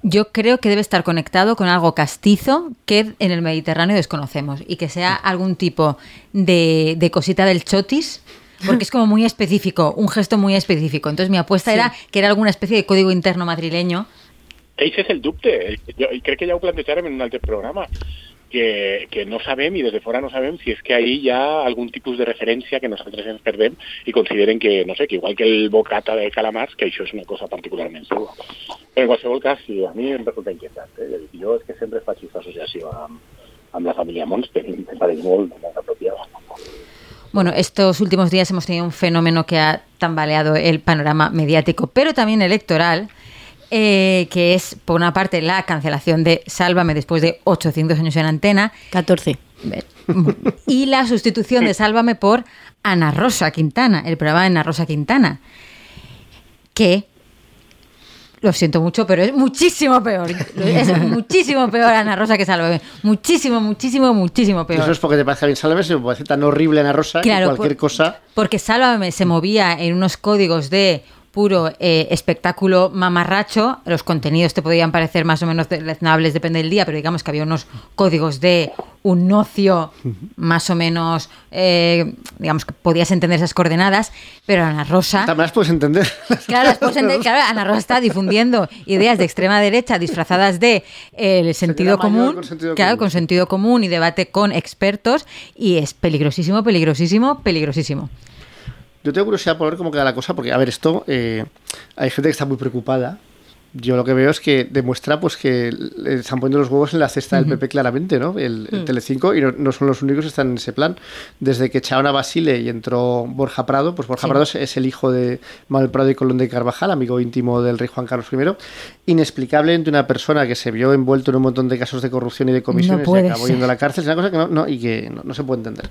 Yo creo que debe estar conectado con algo castizo que en el Mediterráneo desconocemos y que sea algún tipo de, de cosita del chotis. Porque es como muy específico, un gesto muy específico. Entonces mi apuesta Sí. era que era alguna especie de código interno madrileño. Eix és el dubte. Jo i crec que ja ho plantejàrem en un altre programa, que, que no sabem i des de fora no sabem si és que ahí hi ha algun tipus de referència que nosaltres ens perdem i consideren que, no sé, que igual que el bocata de calamars, que això és una cosa particularment seva. Però en qualsevol cas, sí, a mi em resulta inquietant. Eh? Jo és que sempre faig aquesta associació amb, amb la família Monster i em pareix molt, molt apropiada. Bueno, estos últimos días hemos tenido un fenómeno que ha tambaleado el panorama mediático, pero también electoral, eh, que es, por una parte, la cancelación de Sálvame después de 800 años en antena. 14. Y la sustitución de Sálvame por Ana Rosa Quintana, el programa de Ana Rosa Quintana, que lo siento mucho, pero es muchísimo peor. Es muchísimo peor Ana Rosa que Sálvame. Muchísimo, muchísimo, muchísimo peor. Eso es porque te parece bien Sálvame, se me parece tan horrible Ana Rosa Claro, que cualquier por- cosa. Porque Sálvame se movía en unos códigos de puro eh, espectáculo mamarracho. Los contenidos te podían parecer más o menos deleznables, depende del día, pero digamos que había unos códigos de un ocio más o menos, eh, digamos que podías entender esas coordenadas, pero Ana Rosa... También las puedes entender. Claro, después ente- claro, Ana Rosa está difundiendo ideas de extrema derecha disfrazadas de eh, el sentido común, con sentido claro, común, con sentido común y debate con expertos y es peligrosísimo, peligrosísimo, peligrosísimo. Yo tengo curiosidad por ver cómo queda la cosa, porque, a ver, esto, eh, hay gente que está muy preocupada. Yo lo que veo es que demuestra pues que están poniendo los huevos en la cesta del PP claramente, ¿no? El, el Telecinco, y no, no son los únicos que están en ese plan. Desde que echaron a Basile y entró Borja Prado, pues Borja Sí. Prado es, es el hijo de Manuel Prado y Colón de Carvajal, amigo íntimo del rey Juan Carlos I. Inexplicablemente una persona que se vio envuelto en un montón de casos de corrupción y de comisiones y puede acabó yendo a la cárcel, es una cosa que no, no- y que no, no se puede entender.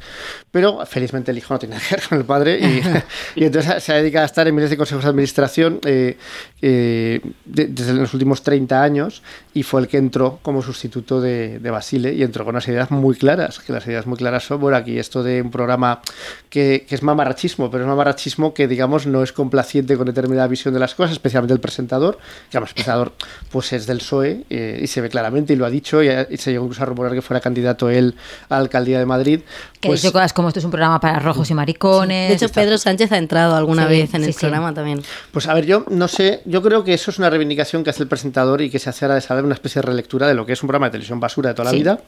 Pero felizmente el hijo no tiene nada que ver con el padre y, y entonces se ha dedicado a estar en miles de consejos de administración eh, eh, de- desde los últimos 30 años y fue el que entró como sustituto de, de Basile y entró con unas ideas muy claras, que las ideas muy claras son, bueno, aquí esto de un programa que, que es mamarrachismo, pero es mamarrachismo que digamos no es complaciente con determinada visión de las cosas, especialmente el presentador, que además el presentador pues es del PSOE eh, y se ve claramente y lo ha dicho y, y se llegó incluso a rumorar que fuera candidato él a la alcaldía de Madrid. Que Pues, dicho cosas como esto es un programa para rojos y maricones. De hecho, Pedro Sánchez ha entrado alguna Sí, vez en sí, el sí. programa también. Pues a ver, yo no sé, yo creo que eso es una reivindicación que hace el presentador y que se hace ahora de saber una especie de relectura de lo que es un programa de televisión basura de toda la Sí. vida.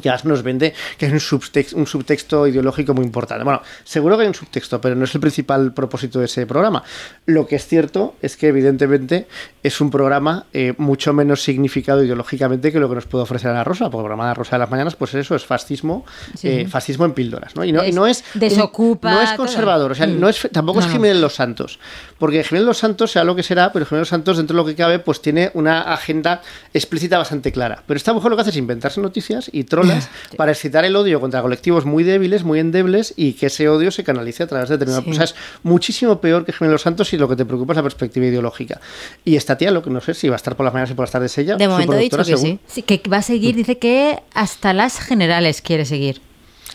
Además nos vende que es un subtexto, un subtexto ideológico muy importante. Bueno, seguro que hay un subtexto, pero no es el principal propósito de ese programa. Lo que es cierto es que, evidentemente, es un programa eh, mucho menos significado ideológicamente que lo que nos puede ofrecer Ana Rosa. Porque el programa de Ana Rosa de las Mañanas, pues eso es fascismo, Sí. eh, fascismo en píldoras. ¿no? Y, no, y Es- no es. un- desocupa no es todo. conservador, o sea, Mm. no es, tampoco es No. Jiménez Los Santos. Porque Jiménez Los Santos, sea lo que será, pero Jiménez Los Santos, dentro de lo que cabe, pues tiene una agenda explícita bastante clara. Pero esta mujer lo que hace es inventarse noticias y para excitar el odio contra colectivos muy débiles, muy endebles, y que ese odio se canalice a través de determinadas Sí. cosas. Es muchísimo peor que Jiménez Santos y lo que te preocupa es la perspectiva ideológica. Y esta tía, lo que no sé si va a estar por las mañanas y por las tardes ella. De momento ha dicho que según. sí. Sí, que va a seguir, dice que hasta las generales quiere seguir.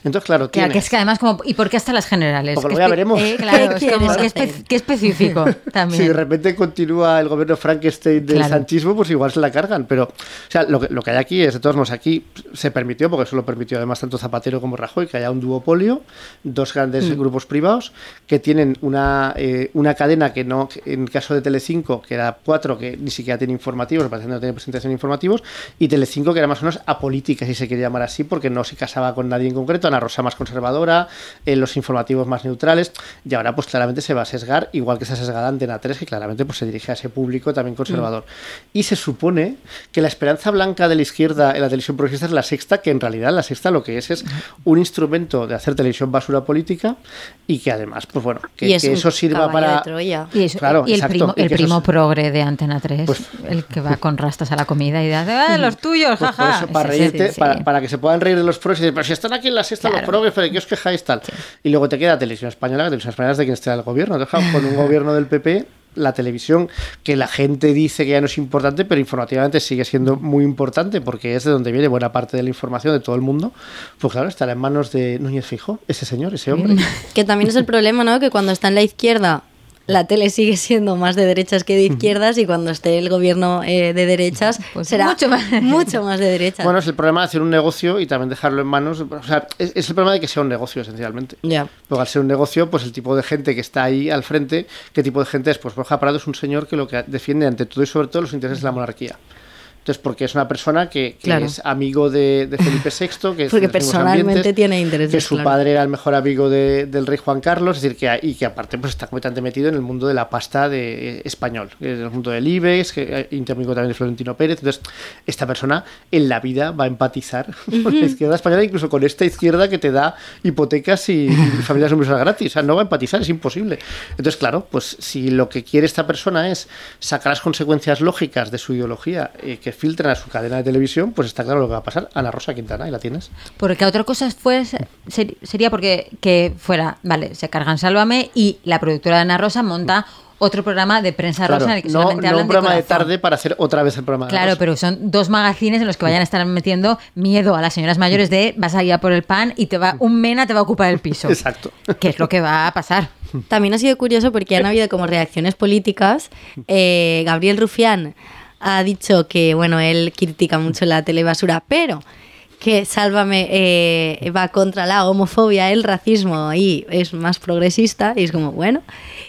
Entonces, claro, Que, tienes- que es que además como ¿y por qué hasta las generales? Porque ya veremos. eh, claro, ¿Qué es como espe- específico también. Si de repente continúa el gobierno Frankenstein del Claro. sanchismo, pues igual se la cargan. Pero, o sea, lo que, lo que hay aquí es, de todos modos, aquí se permitió, porque eso lo permitió además tanto Zapatero como Rajoy, que haya un duopolio, dos grandes Mm. grupos privados, que tienen una, eh, una cadena que no, en el caso de Telecinco, que era cuatro, que ni siquiera tiene informativos, parece que no tiene presentación informativos, y Telecinco, que era más o menos apolítica, si se quiere llamar así, porque no se casaba con nadie en concreto, Ana Rosa más conservadora, eh, los informativos más neutrales, y ahora pues claramente se va a sesgar, igual que se ha sesgada Antena 3, que claramente pues se dirige a ese público también conservador. Y se supone que la esperanza blanca de la izquierda en la televisión progresista es la sexta, que en realidad la sexta lo que es es un instrumento de hacer televisión basura política y que además, pues bueno, que, Y es que eso sirva para... Y, eso- Claro, y el exacto, primo, y el primo es- progre de Antena 3, Pues- el que va con rastas a la comida y dice, ¡ah, los tuyos, Pues por jaja! eso, para, reírte, sí. para, para que se puedan reír de los pros y decir, pero si están aquí en la sexta los Claro. progres, pero ¿qué os quejáis tal? Y luego te queda televisión española, que televisión española es de quien esté el gobierno. Claro, con un gobierno del PP, la televisión que la gente dice que ya no es importante, pero informativamente sigue siendo muy importante porque es de donde viene buena parte de la información de todo el mundo, pues claro, estará en manos de Núñez Fijo, ese señor, ese hombre. Que también es el problema, ¿no? Que cuando está en la izquierda, la tele sigue siendo más de derechas que de izquierdas y cuando esté el gobierno eh, de derechas, Pues será mucho más. mucho más de derechas. Bueno, es el problema de hacer un negocio y también dejarlo en manos. O sea, es, es el problema de que sea un negocio, esencialmente. ya. Porque al ser un negocio, pues el tipo de gente que está ahí al frente, ¿qué tipo de gente es? Pues Borja Prado es un señor que lo que defiende ante todo y sobre todo los intereses de la monarquía. Entonces, porque es una persona que, que Claro. es amigo de, de Felipe VI, que es Porque personalmente tiene intereses, Que su claro. padre era el mejor amigo de- del rey Juan Carlos, es decir, que, y que aparte pues está completamente metido en el mundo de la pasta de, eh, español, en el mundo del IBEX, que eh, intervino también de Florentino Pérez. Entonces, esta persona en la vida va a empatizar con la izquierda española, incluso con esta izquierda que te da hipotecas y, y familias numerosas gratis. O sea, no va a empatizar, es imposible. Entonces, claro, pues si lo que quiere esta persona es sacar las consecuencias lógicas de su ideología eh, que filtran a su cadena de televisión, pues está claro lo que va a pasar. Ana Rosa Quintana, y la tienes. Porque otra cosa fue, ser- sería porque que fuera, vale, se cargan Sálvame y la productora de Ana Rosa monta otro programa de prensa Claro, rosa en el que no, solamente no hablan un programa de, corazón. tarde para hacer otra vez el programa de Claro, Rosa. pero son dos magazines en los que vayan a estar metiendo miedo a las señoras mayores de vas a ir a por el pan y te va un mena te va a ocupar el piso. Exacto. Que es lo que va a pasar. También ha sido curioso porque han habido como reacciones políticas. Eh, Gabriel Rufián ha dicho que, bueno, él critica mucho la telebasura, pero que Sálvame eh, va contra la homofobia, el racismo y es más progresista. Y es como, bueno.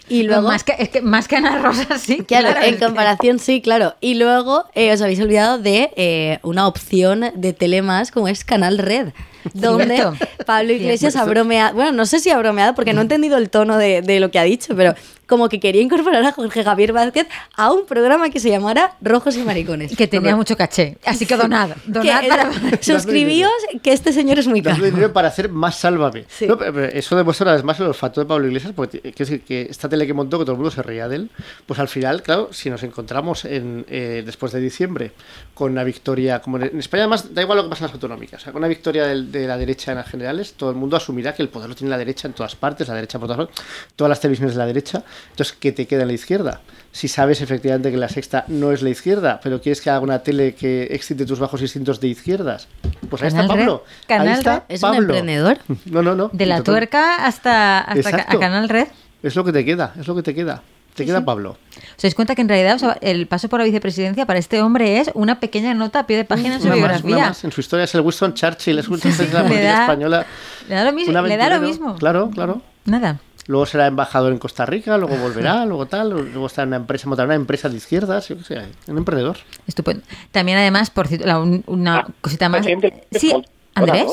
Y luego. más que, es que más que Ana Rosa, sí. Claro, en que- comparación sí, claro. Y luego eh, os habéis olvidado de eh, una opción de tele más como es Canal Red, donde Cierto. Pablo Iglesias ha bromeado, bueno, no sé si ha bromeado porque no he entendido el tono de, de lo que ha dicho, pero como que quería incorporar a Jorge Javier Vázquez a un programa que se llamara Rojos y Maricones. que tenía mucho caché. Así que donad. Que, Donad eh, para... suscribíos que este señor es muy caro. dinero para hacer más Sálvame. Sí. No, eso demuestra una vez más el olfato de Pablo Iglesias, porque quiero decir que esta tele que montó, que todo el mundo se reía de él, pues al final, claro, si nos encontramos en, eh, después de diciembre con una victoria, como en, en España además da igual lo que pasa en las autonómicas, o sea, con una victoria del- de, la derecha en las generales, todo el mundo asumirá que el poder lo tiene la derecha en todas partes, la derecha por todas partes, todas las televisiones de la derecha, entonces, ¿qué te queda en la izquierda? Si sabes efectivamente que la sexta no es la izquierda, pero quieres que haga una tele que excite tus bajos instintos de izquierdas, pues ahí está Red. Pablo. Canal ahí está Red. ¿Es un Pablo. emprendedor? No, no, no. De la tuerca hasta, hasta a Canal Red. Es lo que te queda, es lo que te queda. Te queda Pablo. ¿Os dais cuenta que en realidad o sea, el paso por la vicepresidencia para este hombre es una pequeña nota a pie de página en su Una más, biografía? más. En su historia es el Winston Churchill, es Winston Churchill de la Le política da- española. le da lo mismo- le da lo mismo. Claro, claro. Nada. Luego será embajador en Costa Rica, luego volverá, luego tal, luego está en una empresa, montará una empresa de izquierdas, yo qué sé, un emprendedor. Estupendo. También, además, por cierto, una Ah, cosita más. Sí, Andrés.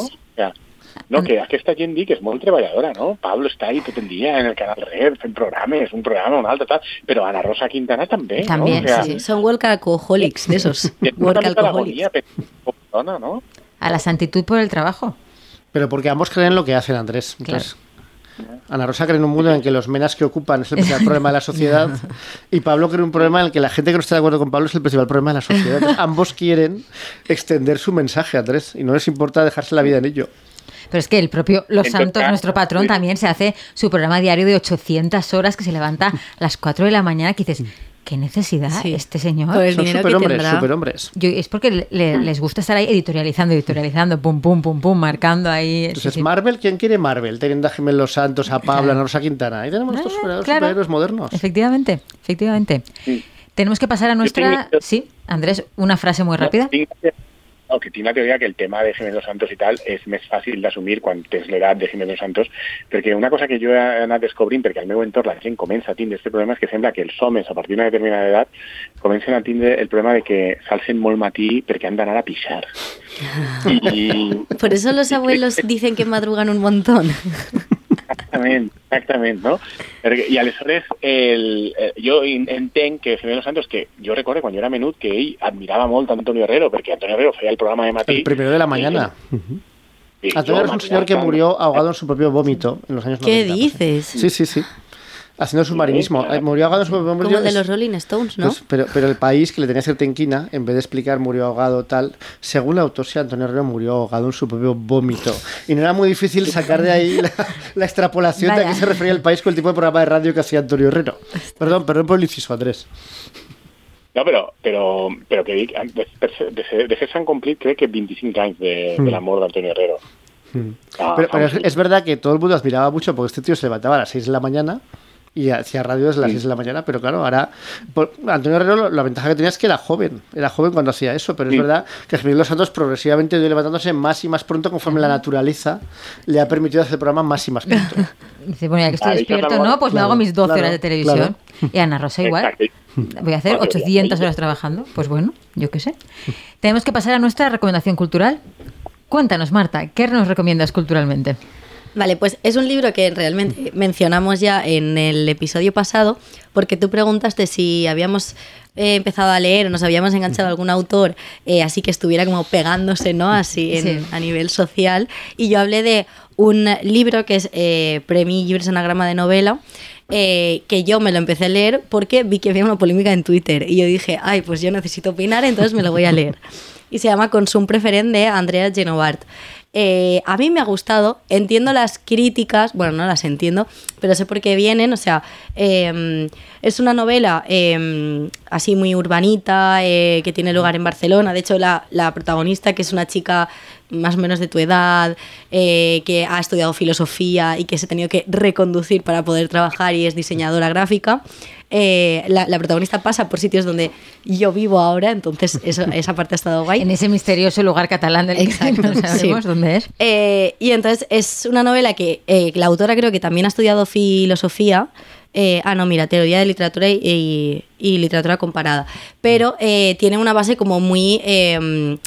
No que aquesta gent dic que és molt treballadora, no? Pablo està ahí tot el dia en el canal Red fent programes, un programa, un altre, tal, però Ana Rosa Quintana també, També, no? O sea, Sí, son work alcoholics, de esos. és una Work mica alcoholics. l'agonia per dona, no? A la santitud por el trabajo. Pero porque ambos creen en lo que hacen, Andrés. Entonces, Ana Rosa cree en un mundo en que los menas que ocupan es el principal problema de la sociedad y Pablo cree en un problema en el que la gente que no está de acuerdo con Pablo es el principal problema de la sociedad. Entonces, ambos quieren extender su mensaje, Andrés, y no les importa dejarse la vida en ello. Pero es que el propio Los Entonces, Santos, nuestro patrón, sí. también se hace su programa diario de 800 horas que se levanta a las 4 de la mañana que dices, ¿qué necesidad Sí. este señor? Por el Son dinero superhombres. Yo, es porque le- le- les gusta estar ahí editorializando, editorializando, pum, pum, pum, pum, marcando ahí. Entonces, sí. Marvel, ¿quién quiere Marvel? Teniendo a Jiménez Los Santos, a Pablo, Claro. a Rosa Quintana. Ahí tenemos estos Ah, superhéroes, claro. superhéroes modernos. Efectivamente, efectivamente. Sí. Tenemos que pasar a nuestra... tengo- Sí, Andrés, una frase muy rápida. No, tinc, no, que tinc la teoria que el tema de Jiménez Los Santos i tal és més fàcil d'assumir quan tens l'edat de Jiménez Los Santos, perquè una cosa que jo he anat descobrint, perquè al meu entorn la gent comença a tindre aquest problema, és que sembla que els homes, a partir d'una determinada edat, comencen a tindre el problema de que s'alcen molt matí perquè han d'anar a pixar. I, Por eso los abuelos dicen que madrugan un montón. Exactament, exactament, no? Perquè, I aleshores el, eh, jo in- entenc que Jiménez Los Santos, que jo recordo quan jo era menut que ell admirava molt a Antonio Herrero, perquè Antonio Herrero feia el programa de matí. El primero de la mañana. I Antonio es un señor que murió ahogado en su propio vómito en los años ¿Qué 90. dices? Sí, sí, sí. Haciendo submarinismo. Sí, claro. Eh, Murió ahogado en su propio vómito. Como el de los Rolling Stones, ¿no? Pues, pero, pero el país que le tenía cierta inquina, en vez de explicar murió ahogado tal, según la autopsia, Antonio Herrero murió ahogado en su propio vómito. Y no era muy difícil sacar de ahí la, la extrapolación de a qué se refería el país con el tipo de programa de radio que hacía Antonio Herrero. Perdón, perdón por el inciso, Andrés. No, però, però, però que dic, de, ser- de complit crec que 25 anys de, de la mort d'Antonio Herrero. Ah, Pero, pero fa es, es verdad que todo el mundo admiraba mucho porque este tío se levantaba a las 6 de la mañana y hacía radio desde las 6 de la mañana, pero claro, ahora por- Antonio Herrero la ventaja que tenía es que era joven, era joven cuando hacía eso, pero es Sí. verdad que Jiménez Los Santos progresivamente ha ido levantándose más y más pronto conforme la naturaleza le ha permitido hacer el programa más y más pronto. Dice, bueno, ya que estoy Ah, despierto, ¿no? Pues me claro, hago mis 12 claro, horas de televisión. claro. Y Ana Rosa igual. Voy a hacer Vale, 800 bien. horas trabajando. Pues bueno, yo qué sé. Tenemos que pasar a nuestra recomendación cultural. Cuéntanos, Marta, ¿qué nos recomiendas culturalmente? Vale, pues es un libro que realmente mencionamos ya en el episodio pasado, porque tú preguntaste si habíamos eh, empezado a leer o nos habíamos enganchado a algún autor, eh, así que estuviera como pegándose, ¿no? Así en- Sí. a nivel social. Y yo hablé de un libro que es eh, Premi Llibres Anagrama de Novela, eh, que yo me lo empecé a leer porque vi que había una polémica en Twitter. Y yo dije, ay, pues yo necesito opinar, entonces me lo voy a leer. Y se llama Consum Preferent de Andrea Genovart. Eh, a mí me ha gustado, entiendo las críticas, bueno, no las entiendo, pero sé por qué vienen, o sea, eh, es una novela eh, así muy urbanita, eh, que tiene lugar en Barcelona, de hecho la, la protagonista, que es una chica más o menos de tu edad, eh, que ha estudiado filosofía y que se ha tenido que reconducir para poder trabajar y es diseñadora gráfica, eh, la, la protagonista pasa por sitios donde yo vivo ahora, entonces eso, esa parte ha estado guay. En ese misterioso lugar catalán del Exacto, que no sabemos sí. dónde es. Eh, y entonces es una novela que eh, la autora creo que también ha estudiado filosofía. Eh, ah, no, mira, teoría de literatura y, y- y literatura comparada. Pero eh, tiene una base como muy. eh,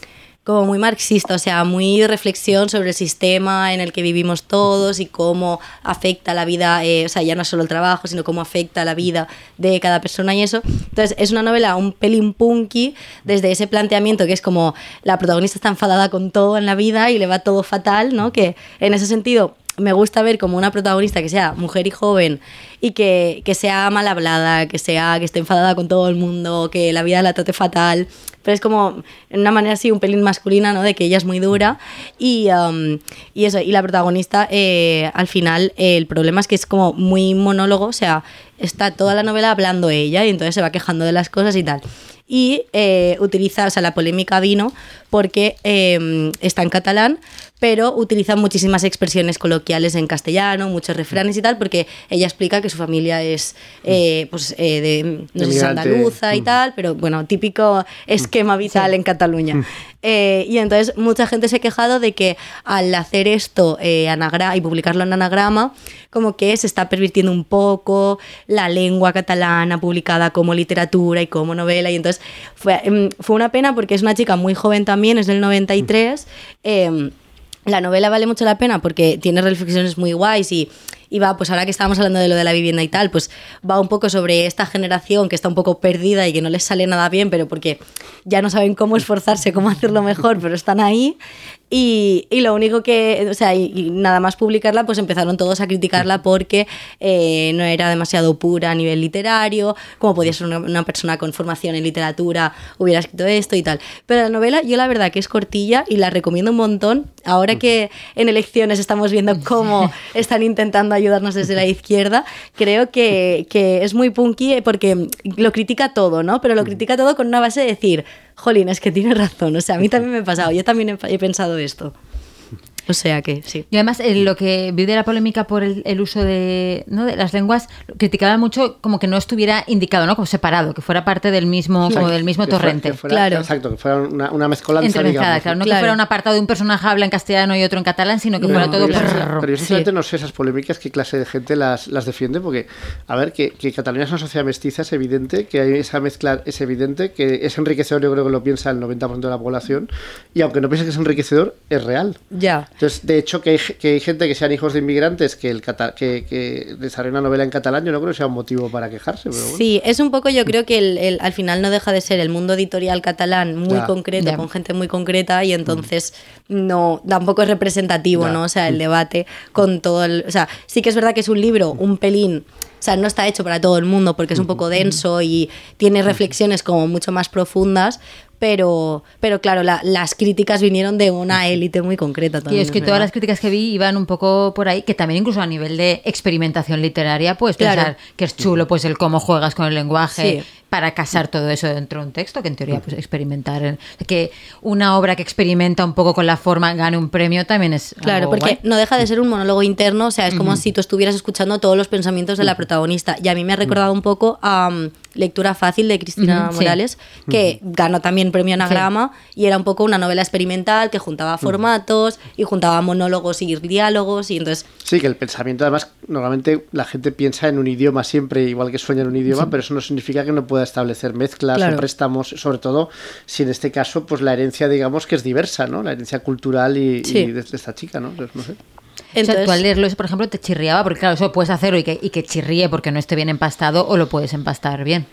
como muy marxista, o sea, muy reflexión sobre el sistema en el que vivimos todos y cómo afecta la vida, eh, o sea, ya no solo el trabajo, sino cómo afecta la vida de cada persona y eso. Entonces, es una novela un pelín punky desde ese planteamiento que es como la protagonista está enfadada con todo en la vida y le va todo fatal, ¿no? Que en ese sentido me gusta ver como una protagonista que sea mujer y joven y que, que sea mal hablada, que sea que esté enfadada con todo el mundo, que la vida la trate fatal, pero es como en una manera así un pelín masculina, ¿no? De que ella es muy dura y, um, y eso, y la protagonista eh, al final eh, el problema es que es como muy monólogo, o sea, está toda la novela hablando ella y entonces se va quejando de las cosas y tal. Y eh, utiliza, o sea, la polémica vino porque eh, está en catalán, pero utiliza muchísimas expresiones coloquiales en castellano, muchos refranes y tal, porque ella explica que su familia es, eh, pues, eh, de, no sé andaluza y Mm. tal, pero bueno, típico esquema vital en Cataluña. Eh, y entonces mucha gente se ha quejado de que al hacer esto anagra y publicarlo en anagrama, como que se está pervirtiendo un poco la lengua catalana publicada como literatura y como novela. Y entonces fue, em, fue una pena porque es una chica muy joven también, es del 93. em, la novela vale mucho la pena porque tiene reflexiones muy guays y, y va, pues ahora que estábamos hablando de lo de la vivienda y tal, pues va un poco sobre esta generación que está un poco perdida y que no les sale nada bien, pero porque ya no saben cómo esforzarse, cómo hacerlo mejor, pero están ahí. Y, y lo único que, o sea, y, y nada más publicarla, pues empezaron todos a criticarla porque eh, no era demasiado pura a nivel literario, como podía ser una, una persona con formación en literatura, hubiera escrito esto y tal. Pero la novela, yo la verdad que es cortilla y la recomiendo un montón. Ahora que en elecciones estamos viendo cómo están intentando ayudarnos desde la izquierda, creo que, que es muy punky porque lo critica todo, ¿no? Pero lo critica todo con una base de decir, jolín, es que tiene razón. O sea, a mí también me ha pasado, yo también he, he pensado esto. O sea que sí. Y además, eh, lo que vi de la polémica por el, el uso de, ¿no? de las lenguas, criticaban mucho como que no estuviera indicado, ¿no? Como separado, que fuera parte del mismo, como del mismo Que fuera- torrente. que fuera- Claro. Exacto, que fuera una, una mezcolanza, Entremezclada, digamos. claro. No que Claro. fuera un apartado de un personaje habla en castellano y otro en catalán, sino que No, fuera todo. pero, prrr. pero yo sinceramente Sí. no sé esas polémicas qué clase de gente las, las defiende, porque, a ver, que, que Cataluña es una sociedad mestiza, es evidente, que hay esa mezcla es evidente, que es enriquecedor, yo creo que lo piensa el 90% de la población, y aunque no piense que es enriquecedor, es real. Ya. Entonces, de hecho, que hay, que hay gente que sean hijos de inmigrantes que, el cata- que, que desarrolla una novela en catalán, yo no creo que sea un motivo para quejarse. Pero bueno. Sí, es un poco, yo creo que el, el- al final no deja de ser el mundo editorial catalán muy Ya. concreto, Ya. con gente muy concreta, y entonces no, tampoco es representativo, Ya. ¿no? O sea, el debate con todo el. O sea, sí que es verdad que es un libro, un pelín. O sea, no está hecho para todo el mundo porque es un poco denso y tiene reflexiones como mucho más profundas, pero, pero claro, la- las críticas vinieron de una élite muy concreta Y también. es que todas las críticas que vi iban un poco por ahí, que también incluso a nivel de experimentación literaria, pues Claro. pensar que es chulo pues el cómo juegas con el lenguaje Sí. Para casar todo eso dentro de un texto, que en teoría pues experimentar, en- que una obra que experimenta un poco con la forma gane un premio también es Claro, algo porque guay. no deja de ser un monólogo interno, o sea, es como si tú estuvieras escuchando todos los pensamientos de la protagonista. Y a mí me ha recordado un poco a um, Lectura Fácil de Cristina Ujú, sí. Morales, que ganó también premio Anagrama, y era un poco una novela experimental que juntaba formatos y juntaba monólogos y diálogos, y entonces Sí, que el pensamiento, además, normalmente la gente piensa en un idioma siempre, igual que sueña en un idioma, pero eso no significa que no pueda pueda establecer mezclas Claro. o préstamos, sobre todo si en este caso pues la herencia digamos que es diversa, ¿no? La herencia cultural y, y Sí. de, de esta chica, ¿no? Entonces, no sé. o sea, tú al leerlo eso, por ejemplo, te chirriaba, porque claro, eso puedes hacerlo y que, y que chirríe porque no esté bien empastado o lo puedes empastar bien.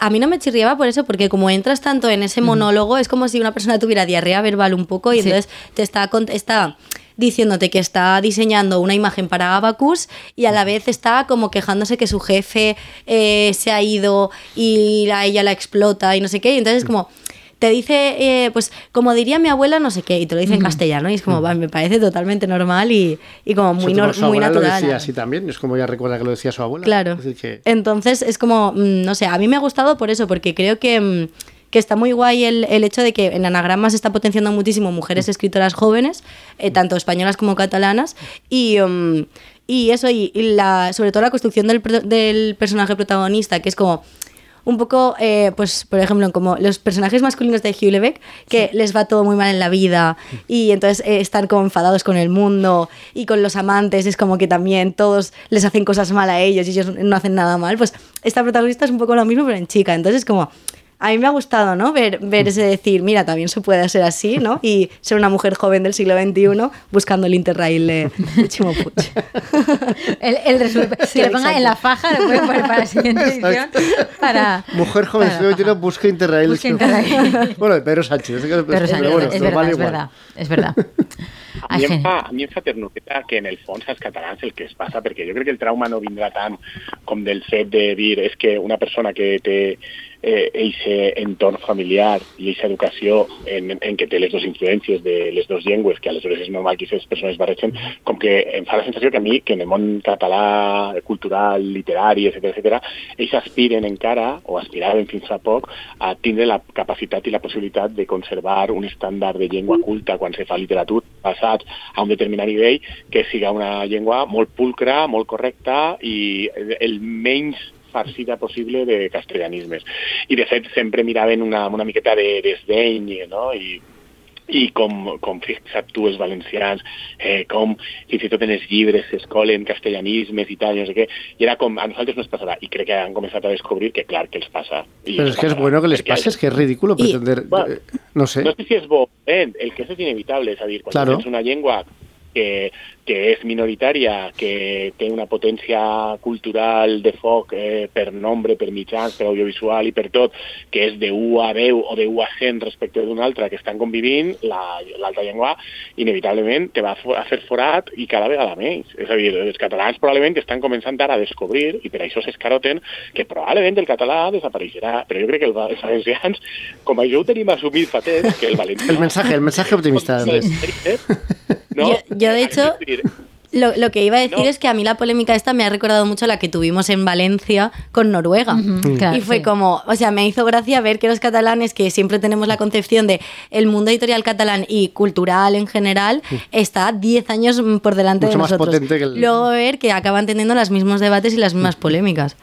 A mí no me chirriaba por eso, porque como entras tanto en ese monólogo, es como si una persona tuviera diarrea verbal un poco y Sí. entonces te está, está diciéndote que está diseñando una imagen para Abacus y a la vez está como quejándose que su jefe eh, se ha ido y a ella la explota y no sé qué. Y entonces como te dice, eh, pues como diría mi abuela, no sé qué, y te lo dice en castellano y es como, va, me parece totalmente normal y, y como muy, nor- su muy abuela natural. lo decía así también, es como ella recuerda que lo decía su abuela. Claro. Es decir, que Entonces es como, mm, no sé, a mí me ha gustado por eso, porque creo que, mm, que está muy guay el, el hecho de que en anagrama se está potenciando muchísimo mujeres escritoras jóvenes, eh, tanto españolas como catalanas, y, mm, y eso, y, y la, sobre todo la construcción del, del personaje protagonista, que es como un poco, eh, pues, por ejemplo, como los personajes masculinos de Hugh Lebeck, que les va todo muy mal en la vida y entonces eh, están como enfadados con el mundo y con los amantes, es como que también todos les hacen cosas mal a ellos y ellos no hacen nada mal. Pues esta protagonista es un poco lo mismo, pero en chica. Entonces, como. A mí me ha gustado, ¿no? Ver, ver ese decir, mira, también se puede hacer así, ¿no? Y ser una mujer joven del siglo XXI buscando el interrail de, de Chimo Puig. El, el resu- Sí, que le ponga en la faja, lo pueden poner para la siguiente edición. Para, mujer joven, para siglo XXI, busca Interrail. Busca Interrail. bueno, de Pedro Sánchez. Pero, pero es, bueno, es verdad, es verdad, es verdad. A mi, em fa, a mi em fa ternureta que en el fons als catalans el que es passa, perquè jo crec que el trauma no vindrà tant com del fet de dir és que una persona que té eh, entorn familiar i eixa educació en, en què té les dues influències de les dues llengües, que aleshores és normal que aquestes persones es barregen, com que em fa la sensació que a mi, que en el món català, cultural, literari, etc etc, ells aspiren encara, o aspiraven fins fa poc, a tindre la capacitat i la possibilitat de conservar un estàndard de llengua culta quan se fa literatura passats a un determinat nivell, que siga una llengua molt pulcra, molt correcta i el menys farcida possible de castellanismes. I de fet sempre miraven una, una miqueta de desdeny, no? I, i com, com fixa't tu els valencians, eh, com fins i tot en els llibres s'escolen castellanismes i tal, i no sé què, i era com, a nosaltres no ens passarà, i crec que han començat a descobrir que clar que els passa. I Pero els es que es passarà, bueno que les perquè pase, es que es ridículo pretender. Bueno, eh, no sé. no sé si és bo, eh? el que és, és inevitable, és a dir, quan Claro. tens una llengua que, que és minoritària, que té una potència cultural de foc eh, per nombre, per mitjans, per audiovisual i per tot, que és de 1 a 10 o de 1 a 100 respecte d'una altra que estan convivint, la- l'altra llengua inevitablement te va a fer forat i cada vegada menys. És a dir, els catalans probablement estan començant ara a descobrir, i per això s'escaroten, que probablement el català desapareixerà. Però jo crec que el, els valencians, com això ho tenim assumit fa temps, que el valencià... El mensaje, el mensaje optimista, Andrés. ¿No? Yo- yo, de hecho, Lo, lo que iba a decir No. es que a mí la polémica esta me ha recordado mucho a la que tuvimos en Valencia con Noruega. Claro, y fue sí. como, o sea, me hizo gracia ver que los catalanes, que siempre tenemos la concepción de el mundo editorial catalán y cultural en general, está 10 años mm, por delante Mucho de más nosotros. potente que el- Luego ver que acaban teniendo los mismos debates y las mismas polémicas.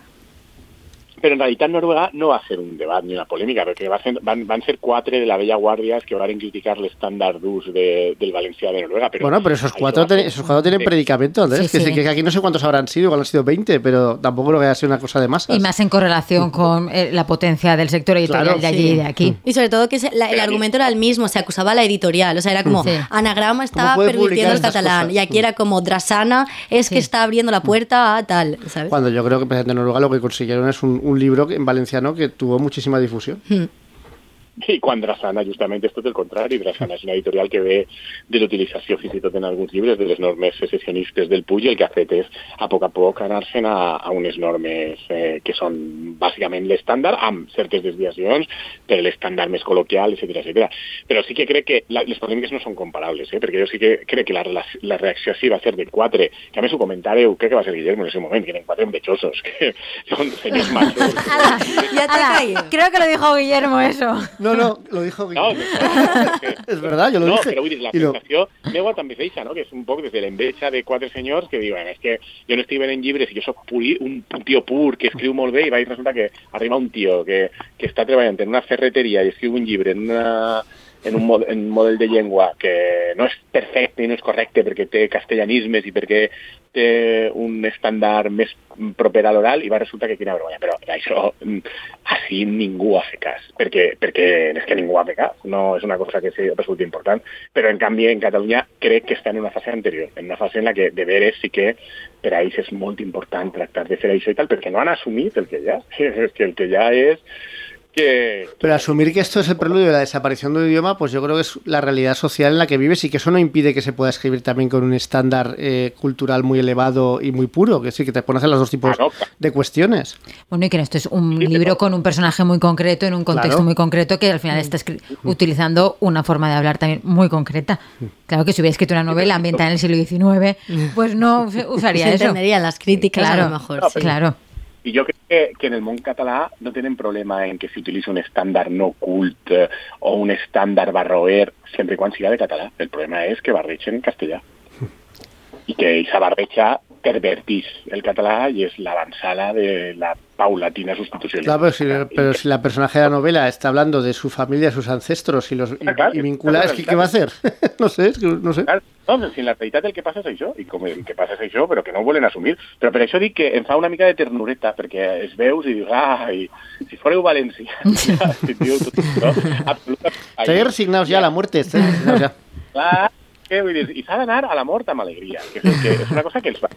Però en realitat Noruega no va ser un debat ni una polèmica, perquè va ser, van, van ser quatre de la Bella Guàrdia que van criticar l'estàndard d'ús de, del valencià de Noruega. Bueno, pero esos cuatro, ten- esos cuatro tienen predicamento, Andrés. Sí, que, sí. que aquí no sé cuántos habrán sido, igual han sido 20, pero tampoco lo que haya sido una cosa de masas. Y más en correlación con eh, la potencia del sector editorial Claro, de allí sí. y de aquí. Y sobre todo que se- la- el Pero- argumento era el mismo, se acusaba a la editorial, o sea, era como Sí. anagrama pervirtiendo publicar el catalán cosas? y aquí era como Drasana es que está abriendo la puerta a tal, ¿sabes? Cuando yo creo que precisamente en Noruega lo que consiguieron es un, un libro en valenciano que tuvo muchísima difusión. I quan Drassana justament és tot el contrari. Drassana és una editorial que ve de l'utilització fins i tot en alguns llibres de les normes secessionistes del Puig i el que ha fet és a poc a poc anar-se'n a, a unes normes eh, que són bàsicament l'estàndard amb certes desviacions per l'estàndard més col·loquial, etc etc. Però sí que crec que la, les polèmiques no són comparables, eh? perquè jo sí que crec que la, relac- la reacció sí va ser de quatre, que a més ho comentàreu, crec que va ser Guillermo en ese moment, que eren quatre envejosos, que són senyors majors. Te Ala, caído. creo que lo dijo Guillermo eso. No, no, lo dijo No, no, Es verdad, yo lo no, dije. però vull dir, la Y sensació meua també és no? que és un poc des de l'enveja de quatre senyors que diuen és que jo no estic venent llibres i jo sóc puri, un tio pur que escriu molt bé i va, i resulta que arriba un tio que, que està treballant en una ferreteria i escriu un llibre en una en un, mod, en un model de llengua que no és perfecte i no és correcte perquè té castellanismes i perquè té un estàndard més proper a l'oral i va resultar que quina vergonya. Però això mm, així ningú ha fet cas, perquè, perquè és que ningú ha fet cas, no és una cosa que sí, resulta important. Però en canvi en Catalunya crec que està en una fase anterior, en una fase en la que de veres sí que per a ells és molt important tractar de fer això i tal, perquè no han assumit el que ha. És que el que ha és que... Pero asumir que esto es el preludio de la desaparición de un idioma, pues yo creo que es la realidad social en la que vives y que eso no impide que se pueda escribir también con un estándar eh, cultural muy elevado y muy puro, que sí, que te pones en los dos tipos Ah, de cuestiones. Bueno, y que esto es un Sí, libro con un personaje muy concreto, en un contexto Claro. muy concreto, que al final está utilizando una forma de hablar también muy concreta. Claro que si hubiera escrito una novela ambientada en el siglo XIX, pues no us- usaría Se eso. entendería las críticas Claro, a lo mejor. No, sí. claro. I jo crec que, que en el món català no tenen problema en que s'utilitzi un estàndard no cult eh, o un estàndard barroer, sempre i quan siga de català. El problema és que barregen castellà. I que aquesta barreja pervertís el català i és l'avançada de la paulatina sustitució. Claro, pero si, pero si la personaje de la novela está hablando de su familia, sus ancestros y los y, claro, y vincula, claro, es que ¿qué va a hacer? no sé, es que no sé. Clar, No, si en la realitat el que passa és això, i com el que passa és això, però que no volen assumir. Però per això dic que em fa una mica de ternureta, perquè es veus i dius, ai, si fóreu valencians, ja, si diu tot això, absolutament. Estáis resignados ya a la muerte. estáis resignados ya. Clar, que vull dir, i s'ha d'anar a la mort amb alegria, que és, que és una cosa que els va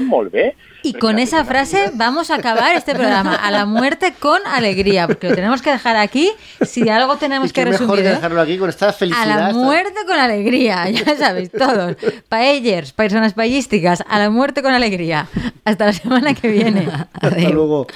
molt bé. Y con esa frase vamos a acabar este programa. A la muerte con alegría, porque lo tenemos que dejar aquí. Si algo tenemos que qué mejor resumir. que ¿eh? dejarlo aquí con esta A felicidad. la esta- muerte con alegría, ya sabéis, todos. Paellers, personas payísticas, a la muerte con alegría. Hasta la semana que viene. Hasta Adeu. luego.